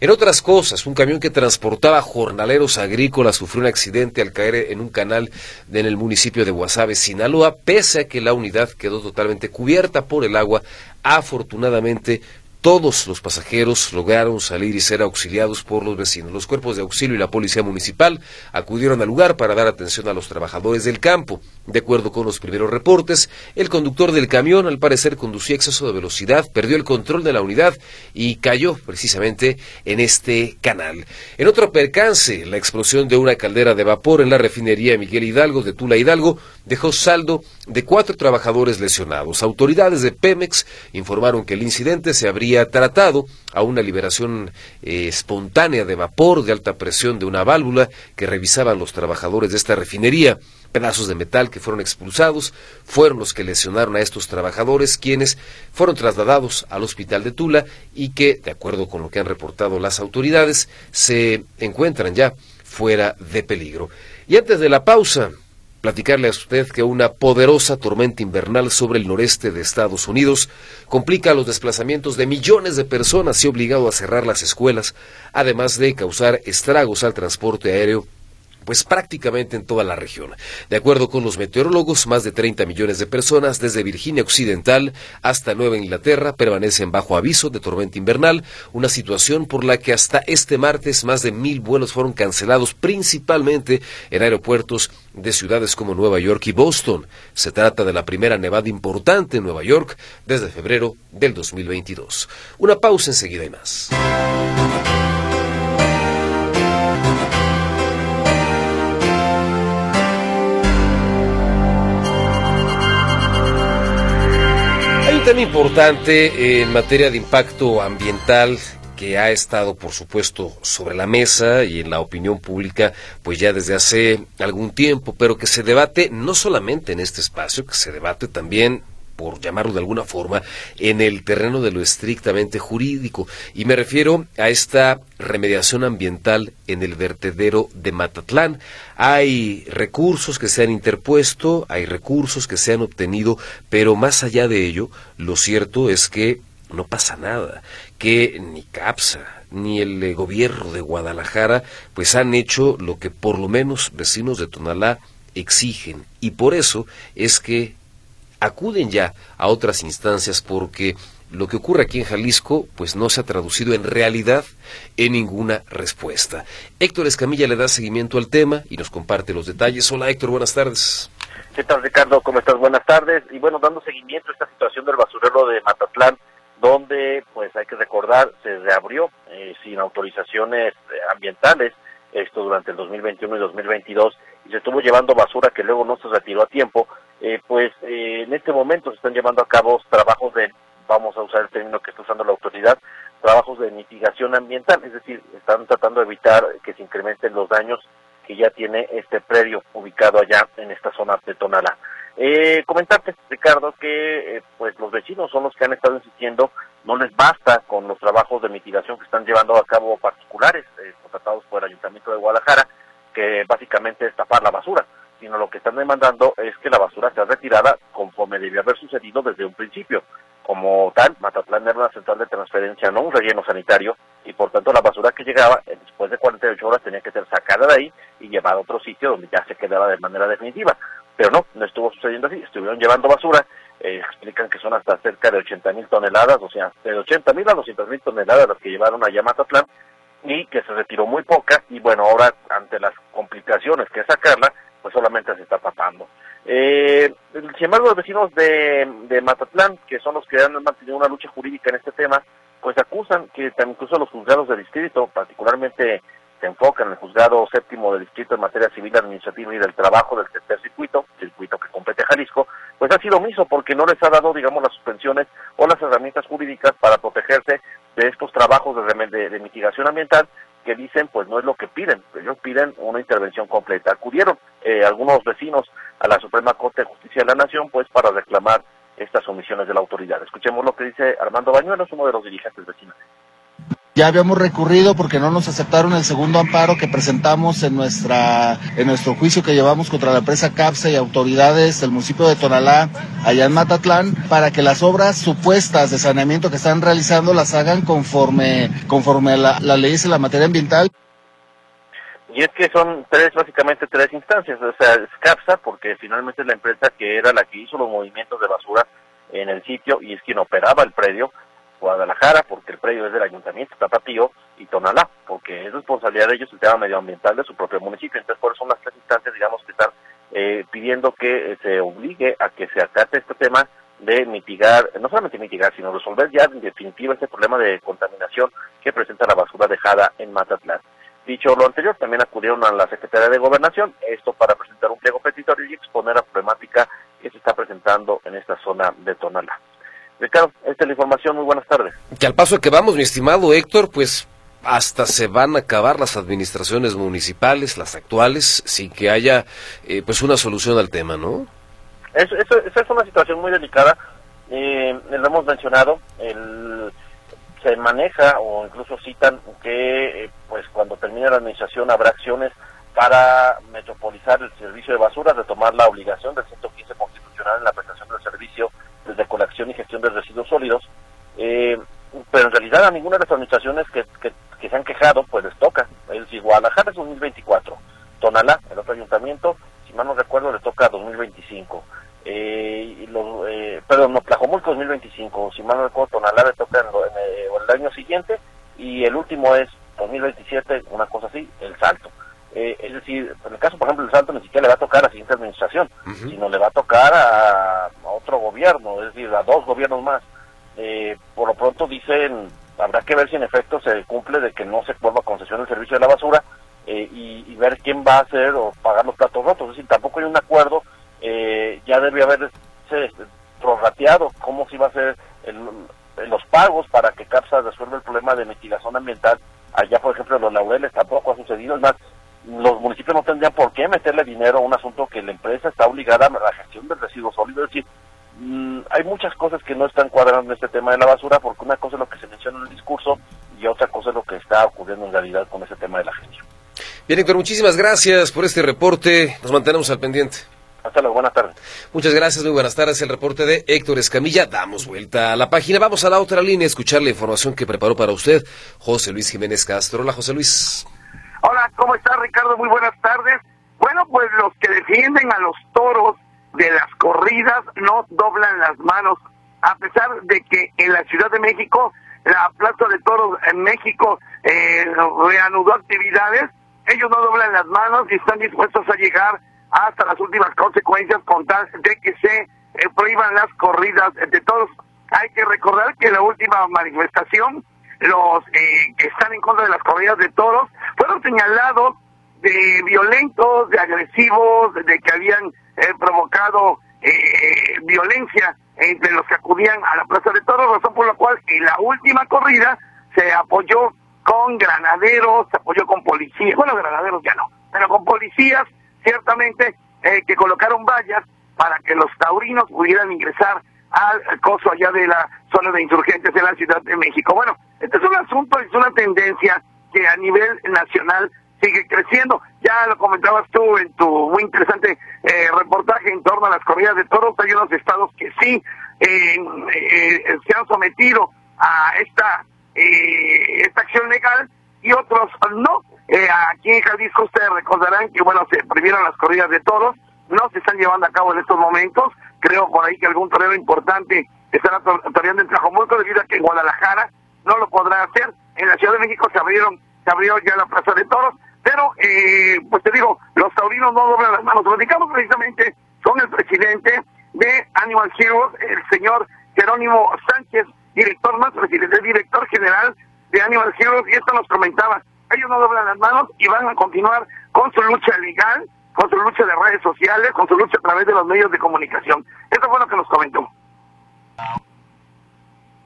En otras cosas, un camión que transportaba jornaleros agrícolas sufrió un accidente al caer en un canal en el municipio de Guasave, Sinaloa, pese a que la unidad quedó totalmente cubierta por el agua. Afortunadamente todos los pasajeros lograron salir y ser auxiliados por los vecinos. Los cuerpos de auxilio y la policía municipal acudieron al lugar para dar atención a los trabajadores del campo. De acuerdo con los primeros reportes, el conductor del camión al parecer conducía exceso de velocidad, perdió el control de la unidad y cayó precisamente en este canal. En otro percance, la explosión de una caldera de vapor en la refinería Miguel Hidalgo de Tula Hidalgo dejó saldo de cuatro trabajadores lesionados. Autoridades de Pemex informaron que el incidente se habría tratado a una liberación eh, espontánea de vapor de alta presión de una válvula que revisaban los trabajadores de esta refinería. Pedazos de metal que fueron expulsados fueron los que lesionaron a estos trabajadores, quienes fueron trasladados al hospital de Tula y que, de acuerdo con lo que han reportado las autoridades, se encuentran ya fuera de peligro. Y antes de la pausa, platicarle a usted que una poderosa tormenta invernal sobre el noreste de Estados Unidos complica los desplazamientos de millones de personas y obligado a cerrar las escuelas, además de causar estragos al transporte aéreo pues prácticamente en toda la región. De acuerdo con los meteorólogos, más de 30 millones de personas desde Virginia Occidental hasta Nueva Inglaterra permanecen bajo aviso de tormenta invernal, una situación por la que hasta este martes más de mil vuelos fueron cancelados principalmente en aeropuertos de ciudades como Nueva York y Boston. Se trata de la primera nevada importante en Nueva York desde febrero del 2022. Una pausa enseguida y más. tema importante en materia de impacto ambiental que ha estado, por supuesto, sobre la mesa y en la opinión pública, pues ya desde hace algún tiempo, pero que se debate no solamente en este espacio, que se debate también por llamarlo de alguna forma, en el terreno de lo estrictamente jurídico. Y me refiero a esta remediación ambiental en el vertedero de Matatlán. Hay recursos que se han interpuesto, hay recursos que se han obtenido, pero más allá de ello, lo cierto es que no pasa nada, que ni CAPSA, ni el eh, gobierno de Guadalajara, pues han hecho lo que por lo menos vecinos de Tonalá exigen. Y por eso es que acuden ya a otras instancias porque lo que ocurre aquí en Jalisco pues no se ha traducido en realidad en ninguna respuesta. Héctor Escamilla le da seguimiento al tema y nos comparte los detalles. Hola Héctor, buenas tardes. ¿Qué tal Ricardo? ¿Cómo estás? Buenas tardes. Y bueno, dando seguimiento a esta situación del basurero de Matatlán, donde pues hay que recordar se reabrió eh, sin autorizaciones eh, ambientales esto durante el 2021 y 2022 y se estuvo llevando basura que luego no se retiró a tiempo eh, pues eh, en este momento se están llevando a cabo trabajos de, vamos a usar el término que está usando la autoridad, trabajos de mitigación ambiental, es decir, están tratando de evitar que se incrementen los daños que ya tiene este predio ubicado allá en esta zona de Tonalá. Eh, comentarte, Ricardo, que eh, pues los vecinos son los que han estado insistiendo, no les basta con los trabajos de mitigación que están llevando a cabo particulares, contratados por el Ayuntamiento de Guadalajara, que básicamente es tapar la basura sino lo que están demandando es que la basura sea retirada conforme debía haber sucedido desde un principio. Como tal, Matatlán era una central de transferencia, no un relleno sanitario, y por tanto la basura que llegaba eh, después de 48 horas tenía que ser sacada de ahí y llevada a otro sitio donde ya se quedara de manera definitiva. Pero no, no estuvo sucediendo así, estuvieron llevando basura, eh, explican que son hasta cerca de 80 mil toneladas, o sea, de 80 mil a 200 mil toneladas las que llevaron allá a Matatlán, y que se retiró muy poca, y bueno, ahora ante las complicaciones que es sacarla, pues solamente se está tapando. Eh, sin embargo, los vecinos de, de Matatlán, que son los que han mantenido una lucha jurídica en este tema, pues acusan que incluso los juzgados de distrito, particularmente se enfocan en el juzgado séptimo del distrito en materia civil, administrativa y del trabajo del tercer circuito, circuito que compete Jalisco, pues ha sido omiso porque no les ha dado, digamos, las suspensiones o las herramientas jurídicas para protegerse de estos trabajos de, de mitigación ambiental que dicen pues no es lo que piden, ellos piden una intervención completa. Acudieron eh, algunos vecinos a la Suprema Corte de Justicia de la Nación pues para reclamar estas omisiones de la autoridad. Escuchemos lo que dice Armando Bañuelos, uno de los dirigentes vecinales. Ya habíamos recurrido porque no nos aceptaron el segundo amparo que presentamos en nuestra en nuestro juicio que llevamos contra la empresa CAPSA y autoridades del municipio de Tonalá, allá en Matatlán, para que las obras supuestas de saneamiento que están realizando las hagan conforme conforme la, la leyes en la materia ambiental. Y es que son tres, básicamente tres instancias. O sea, es CAPSA, porque finalmente es la empresa que era la que hizo los movimientos de basura en el sitio y es quien operaba el predio. Guadalajara, porque el predio es del ayuntamiento tapatío, y Tonalá, porque es responsabilidad de ellos el tema medioambiental de su propio municipio. Entonces, por eso son las tres instancias, digamos, que están eh, pidiendo que eh, se obligue a que se acate este tema de mitigar, no solamente mitigar, sino resolver ya en definitiva este problema de contaminación que presenta la basura dejada en Matatlán. Dicho lo anterior, también acudieron a la Secretaría de Gobernación, esto para presentar un pliego petitorio y exponer la problemática que se está presentando en esta zona de Tonalá. Ricardo, esta es la información. Muy buenas tardes. Que al paso que vamos, mi estimado Héctor, pues hasta se van a acabar las administraciones municipales, las actuales, sin que haya eh, pues una solución al tema, ¿no? Eso, es una situación muy delicada. Eh, lo hemos mencionado, el, se maneja o incluso citan que eh, pues cuando termine la administración habrá acciones para metropolizar el servicio de basura, retomar la obligación del 115 constitucional en la prestación de colección y gestión de residuos sólidos, eh, pero en realidad a ninguna de las administraciones que, que, se han quejado pues les toca. Es decir, Guadalajara es 2024, Tonalá, el otro ayuntamiento, si mal no recuerdo, le toca 2025. Eh, y los, eh, perdón, no, Tlajomulco 2025, si mal no recuerdo, Tonalá le toca en, el año siguiente y el último es 2027, una cosa así, el salto. Eh, es decir, en el caso, por ejemplo, el Salto ni siquiera le va a tocar a la siguiente administración, sino le va a tocar a, otro gobierno, es decir, a dos gobiernos más. Eh, por lo pronto dicen, habrá que ver si en efecto se cumple de que no se vuelva concesión del servicio de la basura eh, y, ver quién va a hacer o pagar los platos rotos. Es decir, tampoco hay un acuerdo, ya debe haberse prorrateado cómo se va a hacer los pagos para que CAPSA resuelva el problema de mitigación ambiental. Allá, por ejemplo, en los laureles tampoco ha sucedido. Es más, los municipios no tendrían por qué meterle dinero a un asunto que la empresa está obligada a la gestión del residuo sólido. Es decir, mm, hay muchas cosas que no están cuadrando en este tema de la basura, porque una cosa es lo que se menciona en el discurso y otra cosa es lo que está ocurriendo en realidad con ese tema de la gestión. Bien, Héctor, muchísimas gracias por este reporte. Nos mantenemos al pendiente. Hasta luego, buenas tardes. Muchas gracias, muy buenas tardes. El reporte de Héctor Escamilla. Damos vuelta a la página. Vamos a la otra línea a escuchar la información que preparó para usted José Luis Jiménez Castro. Hola, José Luis. Hola, ¿cómo está Ricardo? Muy buenas tardes. Bueno, pues los que defienden a los toros de las corridas no doblan las manos, a pesar de que en la Ciudad de México, la Plaza de Toros en México eh, reanudó actividades, ellos no doblan las manos y están dispuestos a llegar hasta las últimas consecuencias con tal de que se eh, prohíban las corridas de toros. Hay que recordar que la última manifestación los eh, que están en contra de las corridas de toros fueron señalados de violentos, de agresivos, de que habían eh, provocado eh, violencia entre los que acudían a la Plaza de Toros, razón por la cual en la última corrida se apoyó con granaderos, se apoyó con policías, bueno, granaderos ya no, pero con policías ciertamente que colocaron vallas para que los taurinos pudieran ingresar al coso allá de la zona de insurgentes en la Ciudad de México. Bueno, este es un asunto, es una tendencia que a nivel nacional sigue creciendo. Ya lo comentabas tú en tu muy interesante eh, reportaje en torno a las corridas de toros. Hay unos estados que sí eh, eh, se han sometido a esta, esta acción legal y otros no. aquí en Jalisco ustedes recordarán que, bueno, se prohibieron las corridas de toros, no se están llevando a cabo en estos momentos. Creo por ahí que algún torero importante estará toreando en Tlajomulco debido a que en Guadalajara no lo podrá hacer. En la Ciudad de México se abrieron se abrió ya la Plaza de Toros pero, eh, pues te digo, los taurinos no doblan las manos. Platicamos precisamente con el presidente de Animal Heroes, el señor Jerónimo Sánchez, director más presidente, director general de Animal Heroes, y esto nos comentaba. Ellos no doblan las manos y van a continuar con su lucha legal, con su lucha de redes sociales, con su lucha a través de los medios de comunicación. Eso fue lo que nos comentó.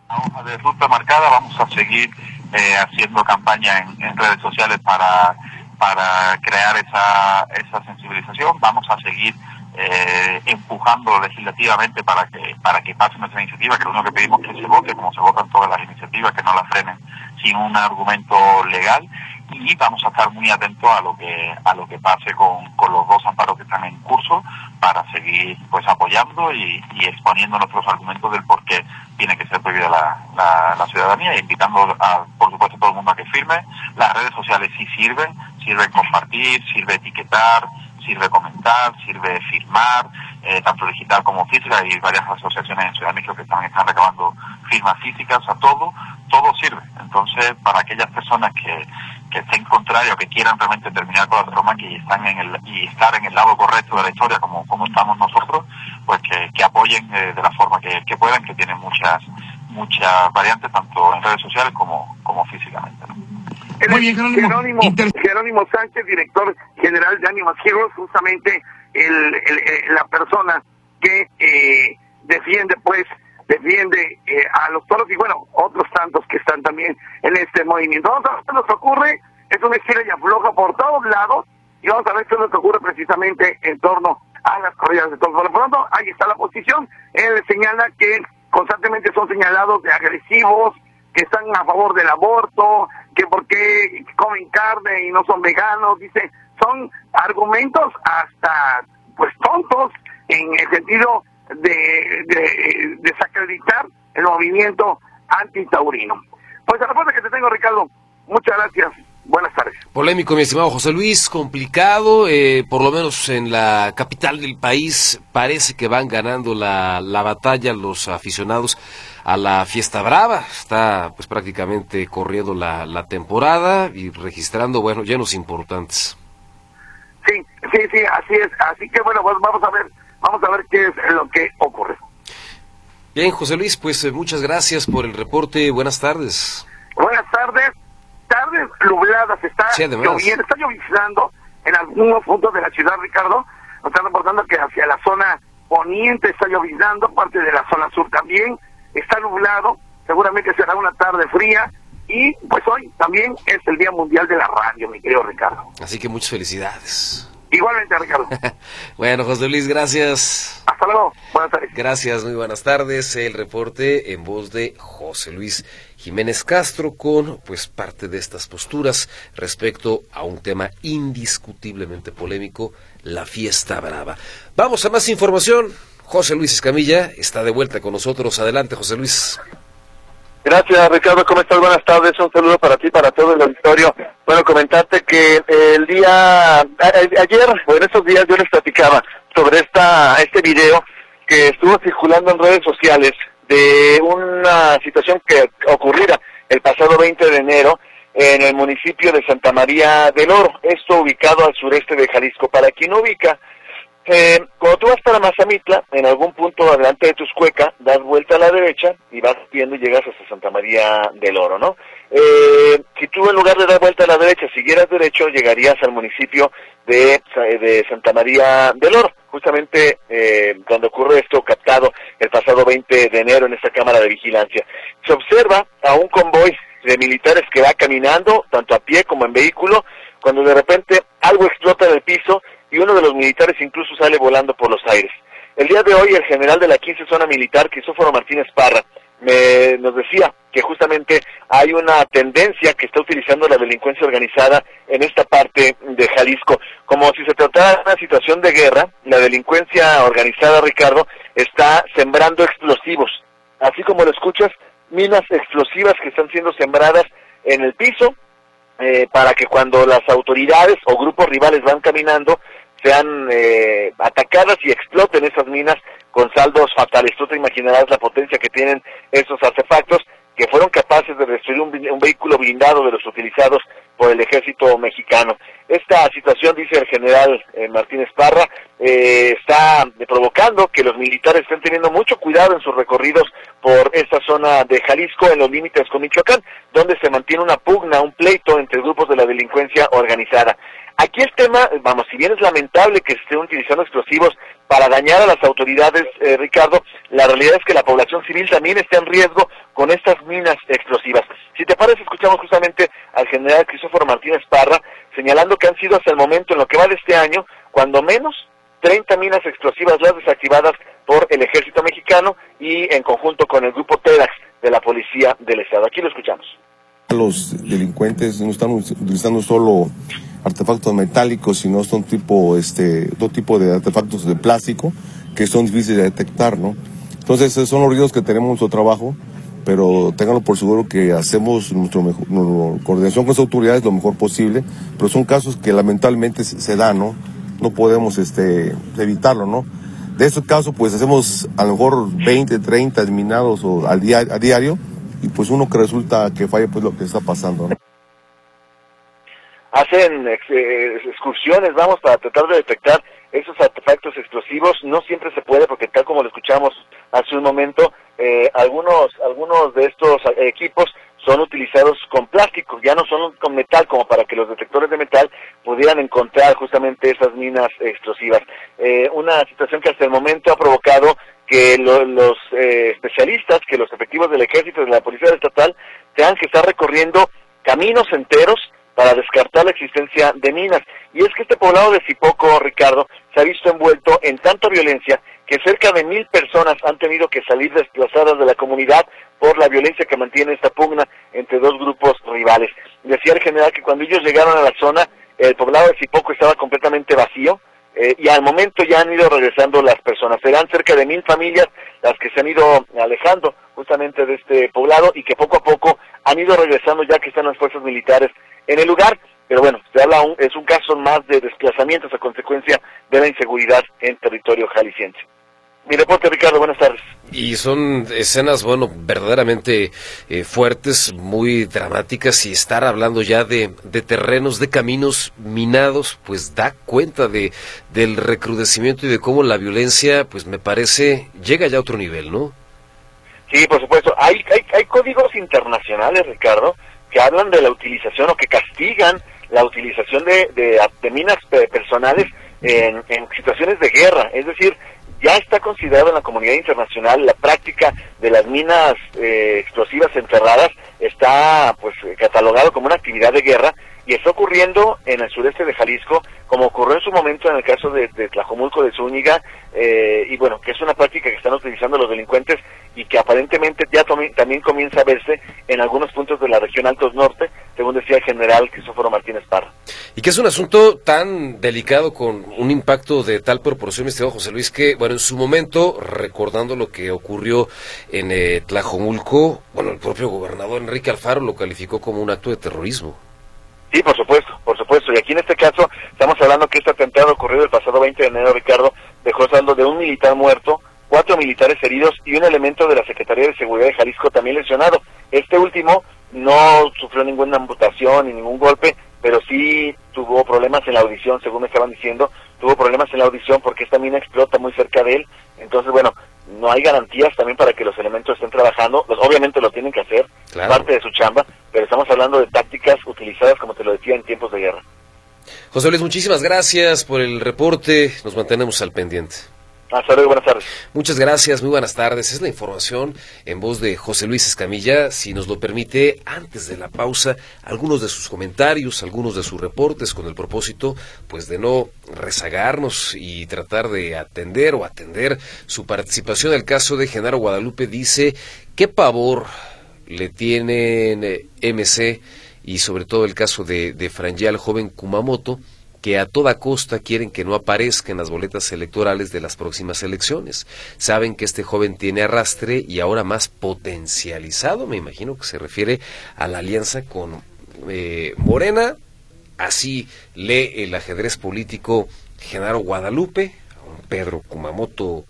La hoja de ruta marcada, vamos a seguir eh, haciendo campaña en redes sociales para para crear esa, esa sensibilización. Vamos a seguir eh, empujando legislativamente para que para que pase nuestra iniciativa, que lo único que pedimos es que se vote como se votan todas las iniciativas, que no las frenen sin un argumento legal y vamos a estar muy atentos a lo que a lo que pase con, con los dos amparos que están en curso para seguir pues apoyando y, exponiendo nuestros argumentos del por qué tiene que ser prohibida la, la, ciudadanía e invitando a, por supuesto a todo el mundo a que firme. Las redes sociales sí sirven, sirve compartir, sirve etiquetar, sirve comentar, sirve firmar, eh, tanto digital como física. Hay varias asociaciones en Ciudad de México que están, están recabando firmas físicas, a todo, todo sirve. Entonces, para aquellas personas que, que estén contrarios, que quieran realmente terminar con la broma y están en el y estar en el lado correcto de la historia como, como estamos nosotros, pues que, que apoyen eh, de la forma que, que, puedan, que tienen muchas muchas variantes tanto en redes sociales como, como físicamente. Muy bien, Jerónimo. Jerónimo, Sánchez, director general de Animas Heroes, justamente el, la persona que eh, defiende, pues, defiende eh, a los toros y, bueno, otros tantos que están también en este movimiento. Vamos a ver qué nos ocurre. Es una estira y afloja por todos lados y vamos a ver qué nos ocurre precisamente en torno a las corridas de toros. Por lo pronto, ahí está la posición. Él señala que constantemente son señalados de agresivos, que están a favor del aborto, que por qué comen carne y no son veganos, dice, son argumentos hasta pues tontos en el sentido de, de desacreditar el movimiento antitaurino. Pues la respuesta que te tengo, Ricardo, muchas gracias. Buenas tardes. Polémico, mi estimado José Luis, complicado, eh, por lo menos en la capital del país parece que van ganando la, la batalla los aficionados a la fiesta brava. Está pues prácticamente corriendo la, la temporada y registrando, bueno, llenos importantes. Sí, sí, sí, así es. Así que bueno, pues vamos a ver, vamos a ver qué es lo que ocurre. Bien, José Luis, pues eh, muchas gracias por el reporte. Buenas tardes. Buenas tardes. Tardes nubladas, está lloviendo, está lloviznando en algunos puntos de la ciudad, Ricardo. Nos están reportando que hacia la zona poniente está lloviznando, parte de la zona sur también está nublado, seguramente será una tarde fría y pues hoy también es el Día Mundial de la Radio, mi querido Ricardo. Así que muchas felicidades. Igualmente, Ricardo. bueno, José Luis, gracias. Hasta luego. Buenas tardes. Gracias, muy buenas tardes. El reporte en voz de José Luis Jiménez Castro con pues parte de estas posturas respecto a un tema indiscutiblemente polémico, la fiesta brava. Vamos a más información. José Luis Escamilla está de vuelta con nosotros. Adelante, José Luis. Gracias, Ricardo. ¿Cómo estás? Buenas tardes. Un saludo para ti, para todo el auditorio. Bueno, comentarte que el día, ayer, o en estos días, yo les platicaba sobre esta, este video que estuvo circulando en redes sociales de una situación que ocurriera el pasado 20 de enero en el municipio de Santa María del Oro, esto ubicado al sureste de Jalisco. Para quien ubica, eh, cuando tú vas para Mazamitla, en algún punto adelante de Tuscueca, das vuelta a la derecha y vas viendo y llegas hasta Santa María del Oro, ¿no? Eh, si tú en lugar de dar vuelta a la derecha siguieras derecho, llegarías al municipio de, de Santa María del Oro, justamente eh, donde ocurre esto captado el pasado 20 de enero en esta cámara de vigilancia. Se observa a un convoy de militares que va caminando, tanto a pie como en vehículo, cuando de repente algo explota en el piso y uno de los militares incluso sale volando por los aires. El día de hoy el general de la 15 zona militar, Cristóforo Martínez Parra, me, nos decía que justamente hay una tendencia que está utilizando la delincuencia organizada en esta parte de Jalisco. Como si se tratara de una situación de guerra, la delincuencia organizada, Ricardo, está sembrando explosivos. Así como lo escuchas, minas explosivas que están siendo sembradas en el piso eh, para que cuando las autoridades o grupos rivales van caminando sean eh, atacadas y exploten esas minas con saldos fatales. Tú te imaginarás la potencia que tienen esos artefactos que fueron capaces de destruir un, vehículo blindado de los utilizados por el ejército mexicano. Esta situación, dice el general eh, Martínez Parra, eh, está provocando que los militares estén teniendo mucho cuidado en sus recorridos por esta zona de Jalisco, en los límites con Michoacán, donde se mantiene una pugna, un pleito entre grupos de la delincuencia organizada. Aquí el tema, vamos, si bien es lamentable que estén utilizando explosivos para dañar a las autoridades, eh, Ricardo, la realidad es que la población civil también está en riesgo con estas minas explosivas. Si te parece, escuchamos justamente al general Cristóforo Martínez Parra señalando que han sido hasta el momento, en lo que va de este año, cuando menos 30 minas explosivas las desactivadas por el ejército mexicano y en conjunto con el grupo TEDAX de la Policía del Estado. Aquí lo escuchamos. Los delincuentes no están utilizando solo artefactos metálicos, sino son tipo, este, otro tipo de artefactos de plástico que son difíciles de detectar, ¿no? Entonces, son los riesgos que tenemos en nuestro trabajo, pero ténganlo por seguro que hacemos nuestra coordinación con las autoridades lo mejor posible, pero son casos que lamentablemente se, dan, ¿no? No podemos este, evitarlo, ¿no? De esos casos, pues hacemos a lo mejor 20, 30 eliminados o al día, a diario, y pues uno que resulta que falla, pues lo que está pasando, ¿no? hacen eh, excursiones, vamos, para tratar de detectar esos artefactos explosivos. No siempre se puede porque tal como lo escuchamos hace un momento, eh, algunos, algunos de estos equipos son utilizados con plástico, ya no son con metal como para que los detectores de metal pudieran encontrar justamente esas minas explosivas. Eh, una situación que hasta el momento ha provocado que los especialistas, que los efectivos del ejército y de la policía estatal tengan que estar recorriendo caminos enteros para descartar la existencia de minas. Y es que este poblado de Cipoco, Ricardo, se ha visto envuelto en tanta violencia que cerca de mil personas han tenido que salir desplazadas de la comunidad por la violencia que mantiene esta pugna entre dos grupos rivales. Decía el general que cuando ellos llegaron a la zona, el poblado de Cipoco estaba completamente vacío, eh, y al momento ya han ido regresando las personas. Serán cerca de mil familias las que se han ido alejando justamente de este poblado y que poco a poco han ido regresando ya que están las fuerzas militares en el lugar. Pero bueno, se habla es un caso más de desplazamientos a consecuencia de la inseguridad en territorio jalisciense. Mi reporte, Ricardo, buenas tardes. Y son escenas, bueno, verdaderamente eh, fuertes, muy dramáticas, y estar hablando ya de, de, terrenos, de caminos minados, pues da cuenta de, del recrudecimiento y de cómo la violencia, pues me parece, llega ya a otro nivel, ¿no? Sí, por supuesto. Hay, hay, hay códigos internacionales, Ricardo, que hablan de la utilización o que castigan la utilización de, de, minas personales en, en, situaciones de guerra. Es decir, ya está considerado en la comunidad internacional la práctica de las minas eh, explosivas enterradas, está pues catalogado como una actividad de guerra y está ocurriendo en el sureste de Jalisco, como ocurrió en su momento en el caso de, de Tlajomulco de Zúñiga, eh, y bueno, que es una práctica que están utilizando los delincuentes y que aparentemente ya también comienza a verse en algunos puntos de la región Altos Norte, según decía el general Cristóforo Martínez Parra. Y que es un asunto tan delicado con un impacto de tal proporción, estimado José Luis, que, bueno, en su momento, recordando lo que ocurrió en eh, Tlajomulco, bueno, el propio gobernador Enrique Alfaro lo calificó como un acto de terrorismo. Sí, por supuesto, por supuesto. Y aquí en este caso estamos hablando que este atentado ocurrido el pasado 20 de enero, Ricardo, dejó saldo de un militar muerto, cuatro militares heridos y un elemento de la Secretaría de Seguridad de Jalisco también lesionado. Este último no sufrió ninguna amputación ni ningún golpe, pero sí tuvo problemas en la audición, según me estaban diciendo, tuvo problemas en la audición porque esta mina explota muy cerca de él. Entonces, bueno, no hay garantías también para que los elementos estén trabajando. Pues, obviamente lo tienen que hacer, parte de su chamba, pero estamos hablando de tácticas utilizadas, como te lo decía, en tiempos de guerra. José Luis, muchísimas gracias por el reporte. Nos mantenemos al pendiente. Hasta luego, buenas tardes. Muchas gracias, muy buenas tardes. Es la información en voz de José Luis Escamilla. Si nos lo permite, antes de la pausa, algunos de sus comentarios, algunos de sus reportes con el propósito, pues de no rezagarnos y tratar de atender o atender su participación. El caso de Genaro Guadalupe dice ¿Qué pavor le tienen eh, MC y sobre todo el caso de, de Frangial, joven Kumamoto, que a toda costa quieren que no aparezca en las boletas electorales de las próximas elecciones. Saben que este joven tiene arrastre y ahora más potencializado, me imagino que se refiere a la alianza con eh, Morena. Así lee el ajedrez político Genaro Guadalupe, un Pedro Kumamoto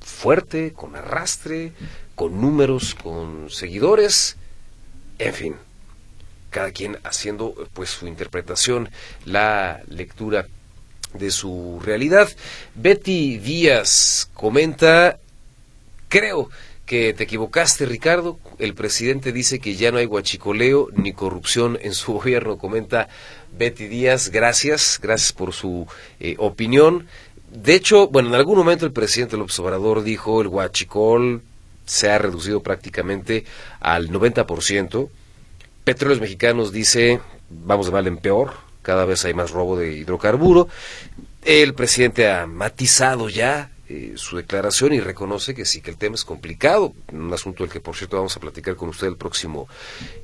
fuerte, con arrastre, con números, con seguidores, en fin, cada quien haciendo pues su interpretación, la lectura de su realidad. Betty Díaz comenta, creo que te equivocaste, Ricardo. El presidente dice que ya no hay guachicoleo ni corrupción en su gobierno, comenta Betty Díaz. Gracias, gracias por su eh, opinión. De hecho, bueno, en algún momento el presidente López Obrador dijo el guachicol se ha reducido prácticamente al 90%. Petróleos Mexicanos dice, vamos de mal en peor, cada vez hay más robo de hidrocarburo. El presidente ha matizado ya eh, su declaración y reconoce que sí, que el tema es complicado, un asunto del que por cierto vamos a platicar con usted el próximo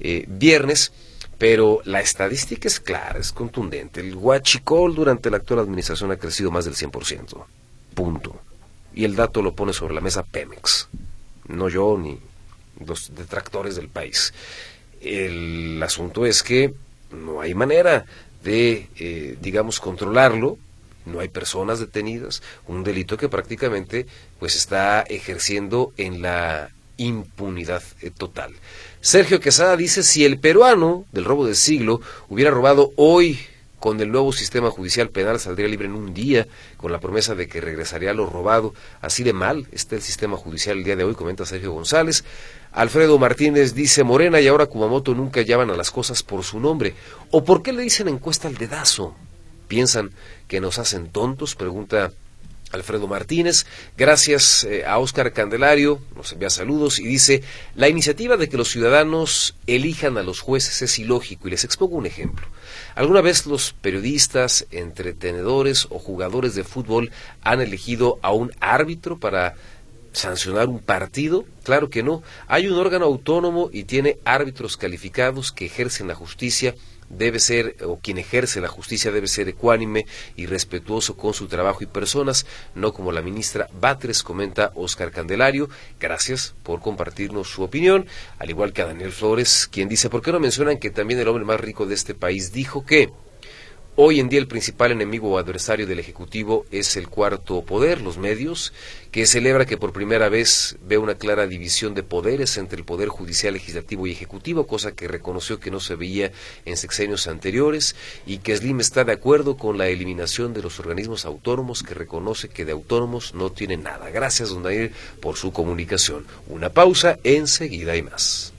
eh, viernes, pero la estadística es clara, es contundente. El huachicol durante la actual administración ha crecido más del 100%, punto. Y el dato lo pone sobre la mesa Pemex, no yo ni los detractores del país. El asunto es que no hay manera de, eh, digamos, controlarlo, no hay personas detenidas, un delito que prácticamente pues está ejerciendo en la impunidad eh, total. Sergio Quesada dice, si el peruano del robo del siglo hubiera robado hoy con el nuevo sistema judicial penal saldría libre en un día, con la promesa de que regresaría lo robado. Así de mal está el sistema judicial el día de hoy, comenta Sergio González. Alfredo Martínez dice, Morena y ahora Kumamoto nunca llaman a las cosas por su nombre. ¿O por qué le dicen encuesta al dedazo? ¿Piensan que nos hacen tontos? Pregunta Alfredo Martínez. Gracias eh, a Óscar Candelario, nos envía saludos y dice, la iniciativa de que los ciudadanos elijan a los jueces es ilógico y les expongo un ejemplo. ¿Alguna vez los periodistas, entretenedores o jugadores de fútbol han elegido a un árbitro para sancionar un partido? Claro que no. Hay un órgano autónomo y tiene árbitros calificados que ejercen la justicia debe ser, o quien ejerce la justicia debe ser ecuánime y respetuoso con su trabajo y personas, no como la ministra Batres, comenta Oscar Candelario. Gracias por compartirnos su opinión, al igual que a Daniel Flores, quien dice, ¿por qué no mencionan que también el hombre más rico de este país dijo que Hoy en día el principal enemigo o adversario del Ejecutivo es el cuarto poder, los medios, que celebra que por primera vez ve una clara división de poderes entre el Poder Judicial, Legislativo y Ejecutivo, cosa que reconoció que no se veía en sexenios anteriores, y que Slim está de acuerdo con la eliminación de los organismos autónomos, que reconoce que de autónomos no tiene nada. Gracias, don Daniel, por su comunicación. Una pausa, enseguida y más.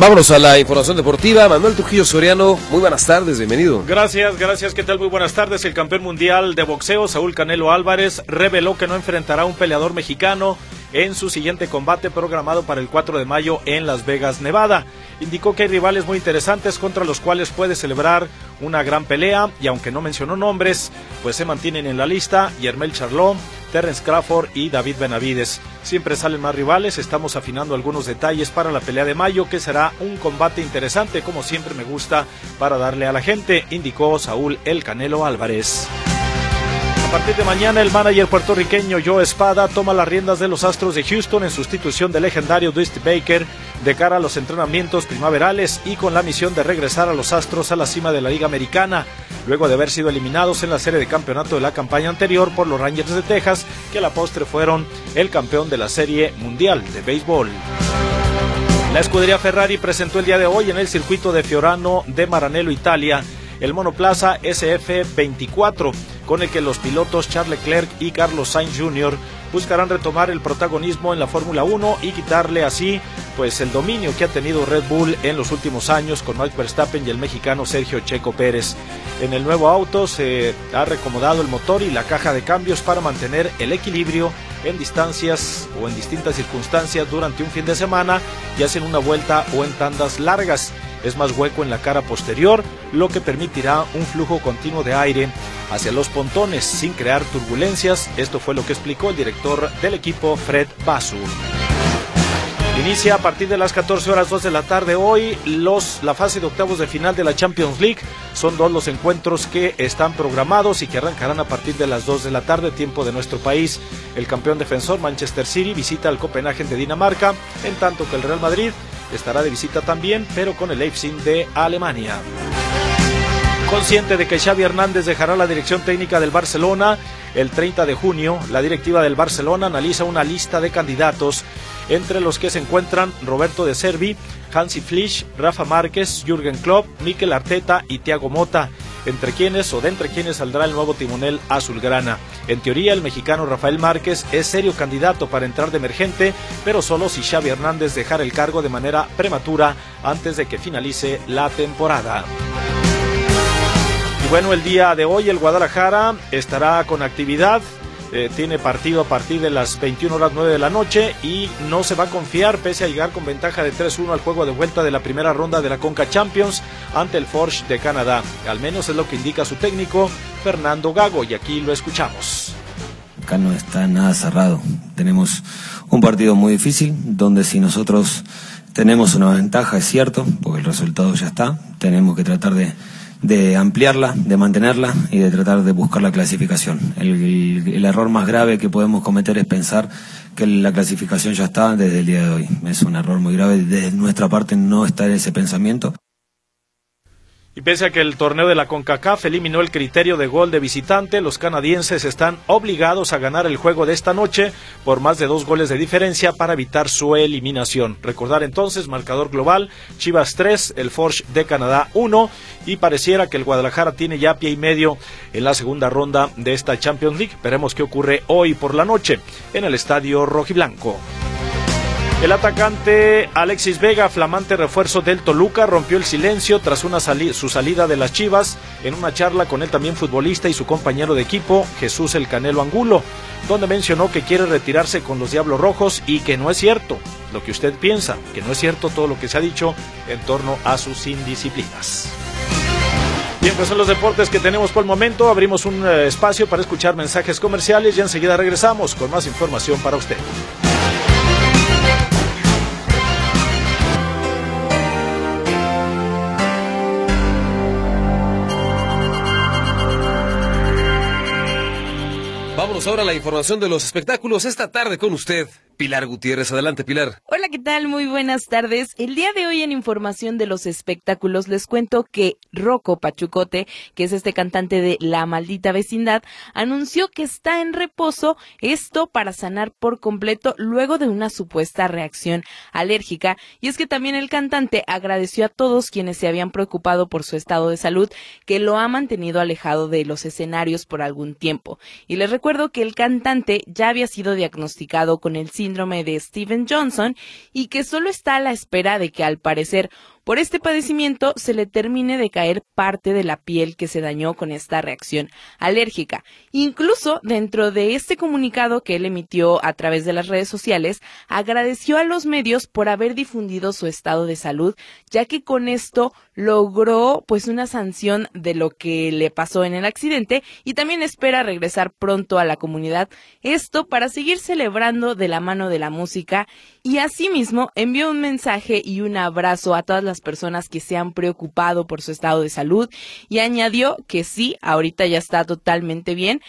Vámonos a la información deportiva. Manuel Trujillo Soriano, muy buenas tardes, bienvenido. Gracias, gracias, ¿qué tal? Muy buenas tardes. El campeón mundial de boxeo, Saúl Canelo Álvarez, reveló que no enfrentará a un peleador mexicano en su siguiente combate programado para el 4 de mayo en Las Vegas, Nevada. Indicó que hay rivales muy interesantes contra los cuales puede celebrar una gran pelea y aunque no mencionó nombres, pues se mantienen en la lista Yermel Charlot, Terence Crawford y David Benavides. Siempre salen más rivales, estamos afinando algunos detalles para la pelea de mayo, que será un combate interesante, como siempre me gusta, para darle a la gente, indicó Saúl El Canelo Álvarez. A partir de mañana, el manager puertorriqueño Joe Espada toma las riendas de los Astros de Houston en sustitución del legendario Dusty Baker de cara a los entrenamientos primaverales y con la misión de regresar a los Astros a la cima de la Liga Americana, luego de haber sido eliminados en la serie de campeonato de la campaña anterior por los Rangers de Texas, que a la postre fueron el campeón de la Serie Mundial de Béisbol. La escudería Ferrari presentó el día de hoy en el circuito de Fiorano de Maranello, Italia, el monoplaza SF24 con el que los pilotos Charles Leclerc y Carlos Sainz Jr. buscarán retomar el protagonismo en la Fórmula 1 y quitarle así pues el dominio que ha tenido Red Bull en los últimos años con Max Verstappen y el mexicano Sergio Checo Pérez. En el nuevo auto se ha recomodado el motor y la caja de cambios para mantener el equilibrio en distancias o en distintas circunstancias durante un fin de semana, ya sea una vuelta o en tandas largas. Es más hueco en la cara posterior, lo que permitirá un flujo continuo de aire hacia los pontones sin crear turbulencias. Esto fue lo que explicó el director del equipo Fred Basu. Inicia a partir de las 14 horas 2 de la tarde hoy los, la fase de octavos de final de la Champions League. Son dos los encuentros que están programados y que arrancarán a partir de las 2 de la tarde, tiempo de nuestro país. El campeón defensor Manchester City visita al Copenhagen de Dinamarca, en tanto que el Real Madrid estará de visita también, pero con el Leipzig de Alemania. Consciente de que Xavi Hernández dejará la dirección técnica del Barcelona, el 30 de junio, la directiva del Barcelona analiza una lista de candidatos entre los que se encuentran Roberto de Servi, Hansi Flisch, Rafa Márquez, Jürgen Klopp, Mikel Arteta y Thiago Mota, entre quienes o de entre quienes saldrá el nuevo timonel azulgrana. En teoría, el mexicano Rafael Márquez es serio candidato para entrar de emergente, pero solo si Xavi Hernández dejara el cargo de manera prematura antes de que finalice la temporada. Y bueno, el día de hoy el Guadalajara estará con actividad eh, tiene partido a partir de las 21 horas 9 de la noche y no se va a confiar pese a llegar con ventaja de 3-1 al juego de vuelta de la primera ronda de la Conca Champions ante el Forge de Canadá. Al menos es lo que indica su técnico Fernando Gago y aquí lo escuchamos. Acá no está nada cerrado. Tenemos un partido muy difícil donde si nosotros tenemos una ventaja, es cierto, porque el resultado ya está, tenemos que tratar de de ampliarla, de mantenerla y de tratar de buscar la clasificación. El, error más grave que podemos cometer es pensar que la clasificación ya está desde el día de hoy. Es un error muy grave. Desde nuestra parte no está ese pensamiento. Y pese a que el torneo de la CONCACAF eliminó el criterio de gol de visitante, los canadienses están obligados a ganar el juego de esta noche por más de dos goles de diferencia para evitar su eliminación. Recordar entonces, marcador global, Chivas 3, el Forge de Canadá 1 y pareciera que el Guadalajara tiene ya pie y medio en la segunda ronda de esta Champions League. Veremos qué ocurre hoy por la noche en el Estadio Rojiblanco. El atacante Alexis Vega, flamante refuerzo del Toluca, rompió el silencio tras una su salida de las Chivas en una charla con el también futbolista y su compañero de equipo, Jesús El Canelo Angulo, donde mencionó que quiere retirarse con los Diablos Rojos y que no es cierto lo que usted piensa, que no es cierto todo lo que se ha dicho en torno a sus indisciplinas. Bien, pues son los deportes que tenemos por el momento. Abrimos un eh, espacio para escuchar mensajes comerciales y enseguida regresamos con más información para usted. Ahora la información de los espectáculos esta tarde con usted, Pilar Gutiérrez. Adelante, Pilar. Hola, ¿qué tal? Muy buenas tardes. El día de hoy en información de los espectáculos les cuento que Rocco Pachucote, que es este cantante de La Maldita Vecindad, anunció que está en reposo, esto para sanar por completo luego de una supuesta reacción alérgica. Y es que también el cantante agradeció a todos quienes se habían preocupado por su estado de salud, que lo ha mantenido alejado de los escenarios por algún tiempo. Y les recuerdo que el cantante ya había sido diagnosticado con el síndrome síndrome de Steven Johnson y que solo está a la espera de que al parecer por este padecimiento se le termine de caer parte de la piel que se dañó con esta reacción alérgica. Incluso dentro de este comunicado que él emitió a través de las redes sociales, agradeció a los medios por haber difundido su estado de salud, ya que con esto logró pues una sanción de lo que le pasó en el accidente y también espera regresar pronto a la comunidad. Esto para seguir celebrando de la mano de la música y asimismo envió un mensaje y un abrazo a todas las personas que se han preocupado por su estado de salud y añadió que sí, ahorita ya está totalmente bien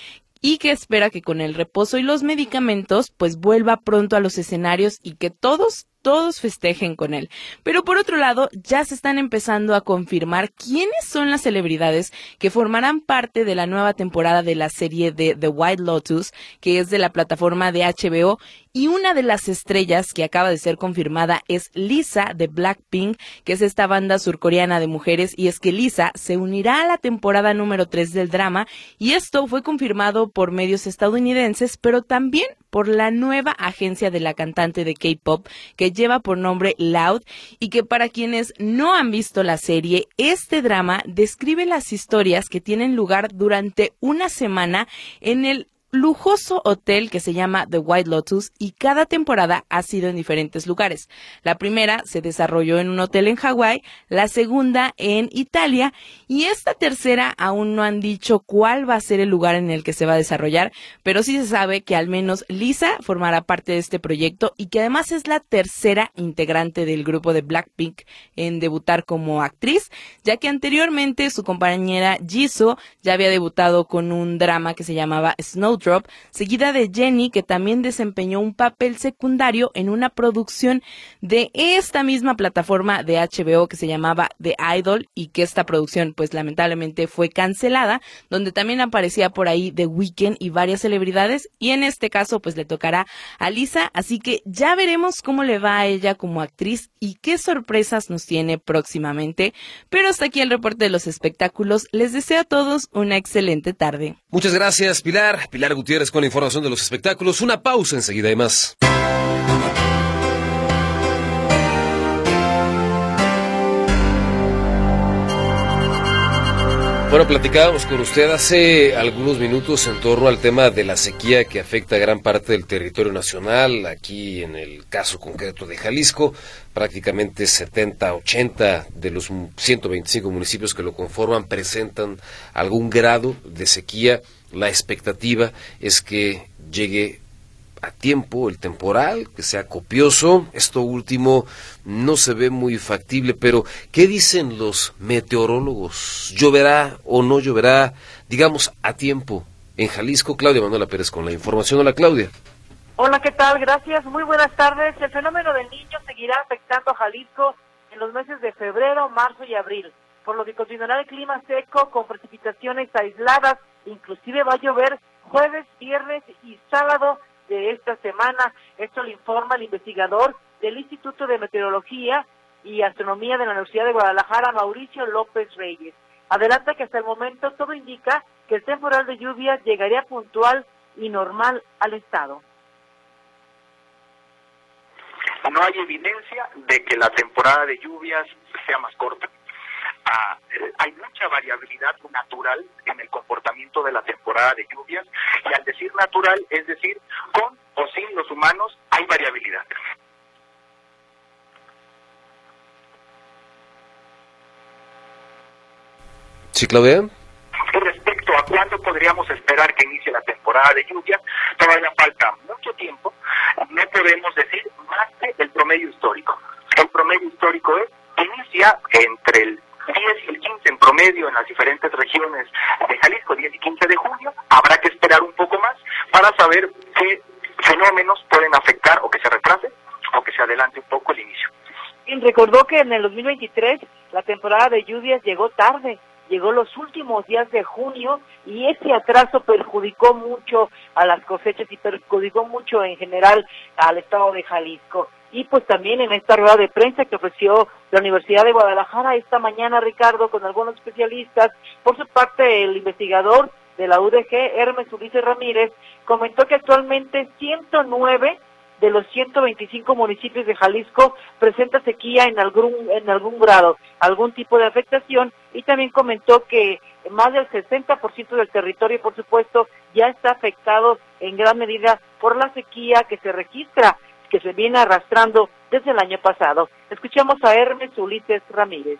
y que espera que con el reposo y los medicamentos pues vuelva pronto a los escenarios y que todos todos festejen con él. Pero por otro lado, ya se están empezando a confirmar quiénes son las celebridades que formarán parte de la nueva temporada de la serie de The White Lotus, que es de la plataforma de HBO, y una de las estrellas que acaba de ser confirmada es Lisa de Blackpink, que es esta banda surcoreana de mujeres, y es que Lisa se unirá a la temporada número 3 del drama, y esto fue confirmado por medios estadounidenses, pero también por la nueva agencia de la cantante de K-pop que lleva por nombre Loud y que para quienes no han visto la serie, este drama describe las historias que tienen lugar durante una semana en el lujoso hotel que se llama The White Lotus y cada temporada ha sido en diferentes lugares. La primera se desarrolló en un hotel en Hawái, la segunda en Italia y esta tercera aún no han dicho cuál va a ser el lugar en el que se va a desarrollar, pero sí se sabe que al menos Lisa formará parte de este proyecto y que además es la tercera integrante del grupo de Blackpink en debutar como actriz, ya que anteriormente su compañera Jisoo ya había debutado con un drama que se llamaba Snow Seguida de Jenny, que también desempeñó un papel secundario en una producción de esta misma plataforma de HBO que se llamaba The Idol y que esta producción pues lamentablemente fue cancelada, donde también aparecía por ahí The Weeknd y varias celebridades y en este caso pues le tocará a Lisa, así que ya veremos cómo le va a ella como actriz y qué sorpresas nos tiene próximamente. Pero hasta aquí el reporte de los espectáculos. Les deseo a todos una excelente tarde. Muchas gracias, Pilar. Pilar Gutiérrez con la información de los espectáculos. Una pausa enseguida y más. Bueno, platicábamos con usted hace algunos minutos en torno al tema de la sequía que afecta gran parte del territorio nacional, aquí en el caso concreto de Jalisco, prácticamente 70, 80 de los 125 municipios que lo conforman presentan algún grado de sequía la expectativa es que llegue a tiempo el temporal, que sea copioso. Esto último no se ve muy factible, pero ¿qué dicen los meteorólogos? ¿Lloverá o no lloverá, digamos, a tiempo en Jalisco? Claudia Manuela Pérez con la información. Hola, Claudia. Hola, ¿qué tal? Gracias. Muy buenas tardes. El fenómeno del niño seguirá afectando a Jalisco en los meses de febrero, marzo y abril, por lo que continuará el clima seco con precipitaciones aisladas inclusive va a llover jueves, viernes y sábado de esta semana. Esto lo informa el investigador del Instituto de Meteorología y Astronomía de la Universidad de Guadalajara, Mauricio López Reyes. Adelanta que hasta el momento todo indica que el temporal de lluvia llegaría puntual y normal al estado. No hay evidencia de que la temporada de lluvias sea más corta hay mucha variabilidad natural en el comportamiento de la temporada de lluvias y al decir natural, es decir, con o sin los humanos, hay variabilidad. Sí, Claudia. Respecto a cuándo podríamos esperar que inicie la temporada de lluvias, todavía falta mucho tiempo. No podemos decir más que el promedio histórico. El promedio histórico es inicia entre el 10 y el 15 en promedio en las diferentes regiones de Jalisco, 10 y 15 de junio. Habrá que esperar un poco más para saber qué fenómenos pueden afectar o que se retrase o que se adelante un poco el inicio. Y recordó que en el 2023 la temporada de lluvias llegó tarde, llegó los últimos días de junio y ese atraso perjudicó mucho a las cosechas y perjudicó mucho en general al estado de Jalisco y pues también en esta rueda de prensa que ofreció la Universidad de Guadalajara esta mañana, Ricardo, con algunos especialistas, por su parte el investigador de la UDG, Hermes Ulises Ramírez, comentó que actualmente 109 de los 125 municipios de Jalisco presenta sequía en algún, en algún grado, algún tipo de afectación, y también comentó que más del 60% del territorio, por supuesto, ya está afectado en gran medida por la sequía que se registra que se viene arrastrando desde el año pasado. Escuchamos a Hermes Ulises Ramírez.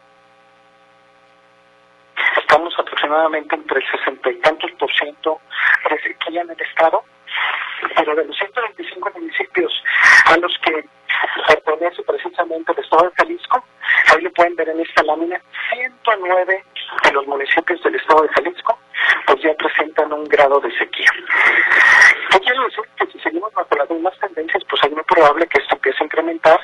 Estamos aproximadamente entre el 60 y tantos por ciento sequía en el estado, pero de los 125 municipios a los que pertenece precisamente el estado de Jalisco, ahí lo pueden ver en esta lámina, 109 de los municipios del estado de Jalisco pues ya presentan un grado de sequía. ¿Qué quiero decir? Que si seguimos bajo las mismas tendencias, pues es muy probable que esto empiece a incrementar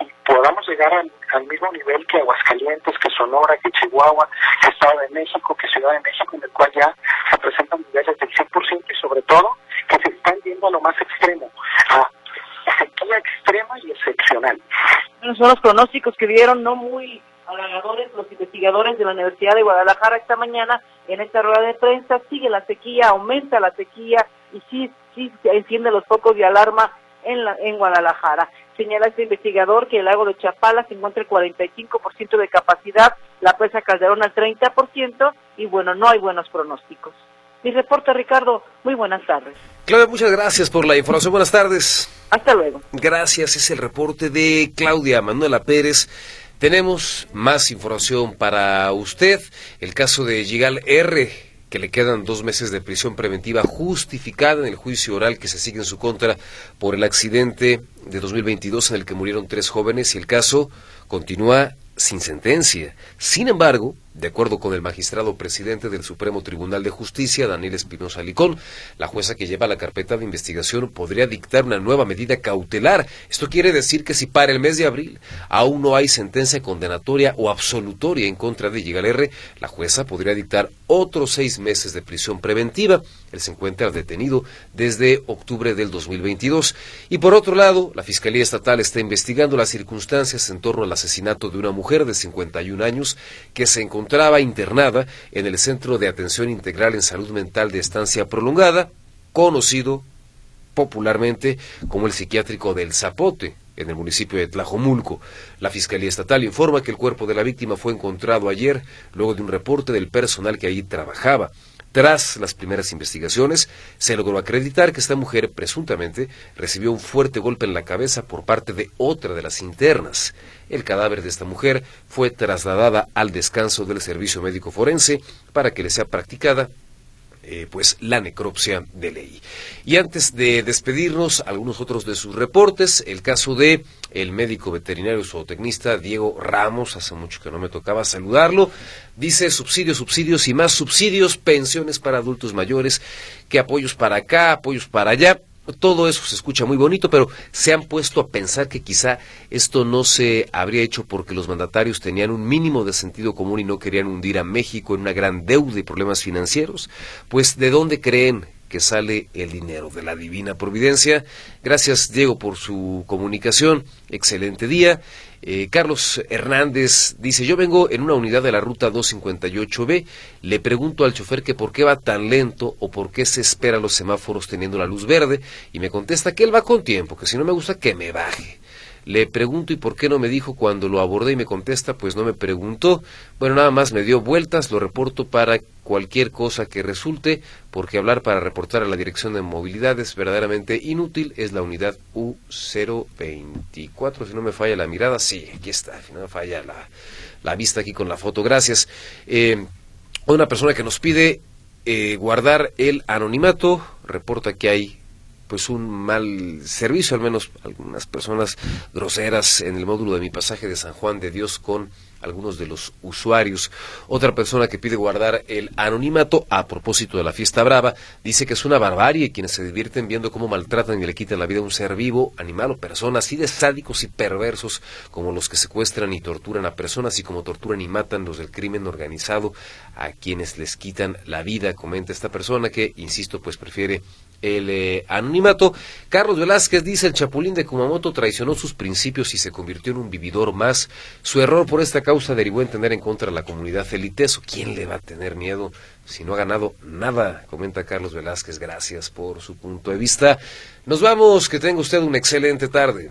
y, podamos llegar al, mismo nivel que Aguascalientes, que Sonora, que Chihuahua, que Estado de México, que Ciudad de México, en el cual ya se presentan niveles del 100% y sobre todo que se están yendo a lo más extremo, a sequía extrema y excepcional. Son los pronósticos que dieron no muy halagadores los investigadores de la Universidad de Guadalajara esta mañana en esta rueda de prensa. Sigue la sequía, aumenta la sequía y sí, sí enciende los focos de alarma en, la, en Guadalajara. Señala este investigador que el lago de Chapala se encuentra el 45% de capacidad, la presa Calderón al 30% y bueno, no hay buenos pronósticos. Mi reporte, Ricardo. Muy buenas tardes. Claudia, muchas gracias por la información. Buenas tardes. Hasta luego. Gracias. Es el reporte de Claudia Manuela Pérez. Tenemos más información para usted. El caso de Gigal R que le quedan dos meses de prisión preventiva justificada en el juicio oral que se sigue en su contra por el accidente de 2022 en el que murieron tres jóvenes y el caso continúa sin sentencia. Sin embargo, de acuerdo con el magistrado presidente del Supremo Tribunal de Justicia, Daniel Espinosa Licón, la jueza que lleva la carpeta de investigación podría dictar una nueva medida cautelar. Esto quiere decir que si para el mes de abril aún no hay sentencia condenatoria o absolutoria en contra de Yigalerre, la jueza podría dictar otros seis meses de prisión preventiva. Él se encuentra detenido desde octubre del 2022. Y por otro lado, la Fiscalía Estatal está investigando las circunstancias en torno al asesinato de una mujer de 51 años que se encontraba internada en el Centro de Atención Integral en Salud Mental de Estancia Prolongada, conocido popularmente como el psiquiátrico del Zapote, en el municipio de Tlajomulco. La Fiscalía Estatal informa que el cuerpo de la víctima fue encontrado ayer luego de un reporte del personal que allí trabajaba. Tras las primeras investigaciones, se logró acreditar que esta mujer presuntamente recibió un fuerte golpe en la cabeza por parte de otra de las internas. El cadáver de esta mujer fue trasladada al descanso del servicio médico forense para que le sea practicada eh, pues la necropsia de ley. Y antes de despedirnos, algunos otros de sus reportes, el caso de el médico veterinario zootecnista Diego Ramos, hace mucho que no me tocaba saludarlo, dice subsidios, subsidios y más subsidios, pensiones para adultos mayores, que apoyos para acá, apoyos para allá. Todo eso se escucha muy bonito, pero se han puesto a pensar que quizá esto no se habría hecho porque los mandatarios tenían un mínimo de sentido común y no querían hundir a México en una gran deuda y problemas financieros. Pues, ¿de dónde creen que sale el dinero? De la divina providencia. Gracias, Diego, por su comunicación. Excelente día. Eh, Carlos Hernández dice, yo vengo en una unidad de la ruta 258B, le pregunto al chofer que por qué va tan lento o por qué se espera los semáforos teniendo la luz verde y me contesta que él va con tiempo, que si no me gusta que me baje. Le pregunto y por qué no me dijo cuando lo abordé y me contesta, pues no me preguntó. Bueno, nada más me dio vueltas, lo reporto para cualquier cosa que resulte, porque hablar para reportar a la Dirección de Movilidad es verdaderamente inútil. Es la unidad U024, si no me falla la mirada, sí, aquí está, si no me falla la, la vista aquí con la foto. Gracias. Eh, una persona que nos pide eh, guardar el anonimato, reporta que hay pues un mal servicio, al menos algunas personas groseras en el módulo de mi pasaje de San Juan de Dios con algunos de los usuarios. Otra persona que pide guardar el anonimato a propósito de la fiesta brava dice que es una barbarie quienes se divierten viendo cómo maltratan y le quitan la vida a un ser vivo, animal o persona, así de sádicos y perversos como los que secuestran y torturan a personas y como torturan y matan los del crimen organizado a quienes les quitan la vida, comenta esta persona que, insisto, pues prefiere el eh, anonimato. Carlos Velázquez dice, el Chapulín de Kumamoto traicionó sus principios y se convirtió en un vividor más. Su error por esta causa derivó en tener en contra la comunidad eliteso. ¿Quién le va a tener miedo si no ha ganado nada? Comenta Carlos Velázquez. Gracias por su punto de vista. Nos vamos. Que tenga usted una excelente tarde.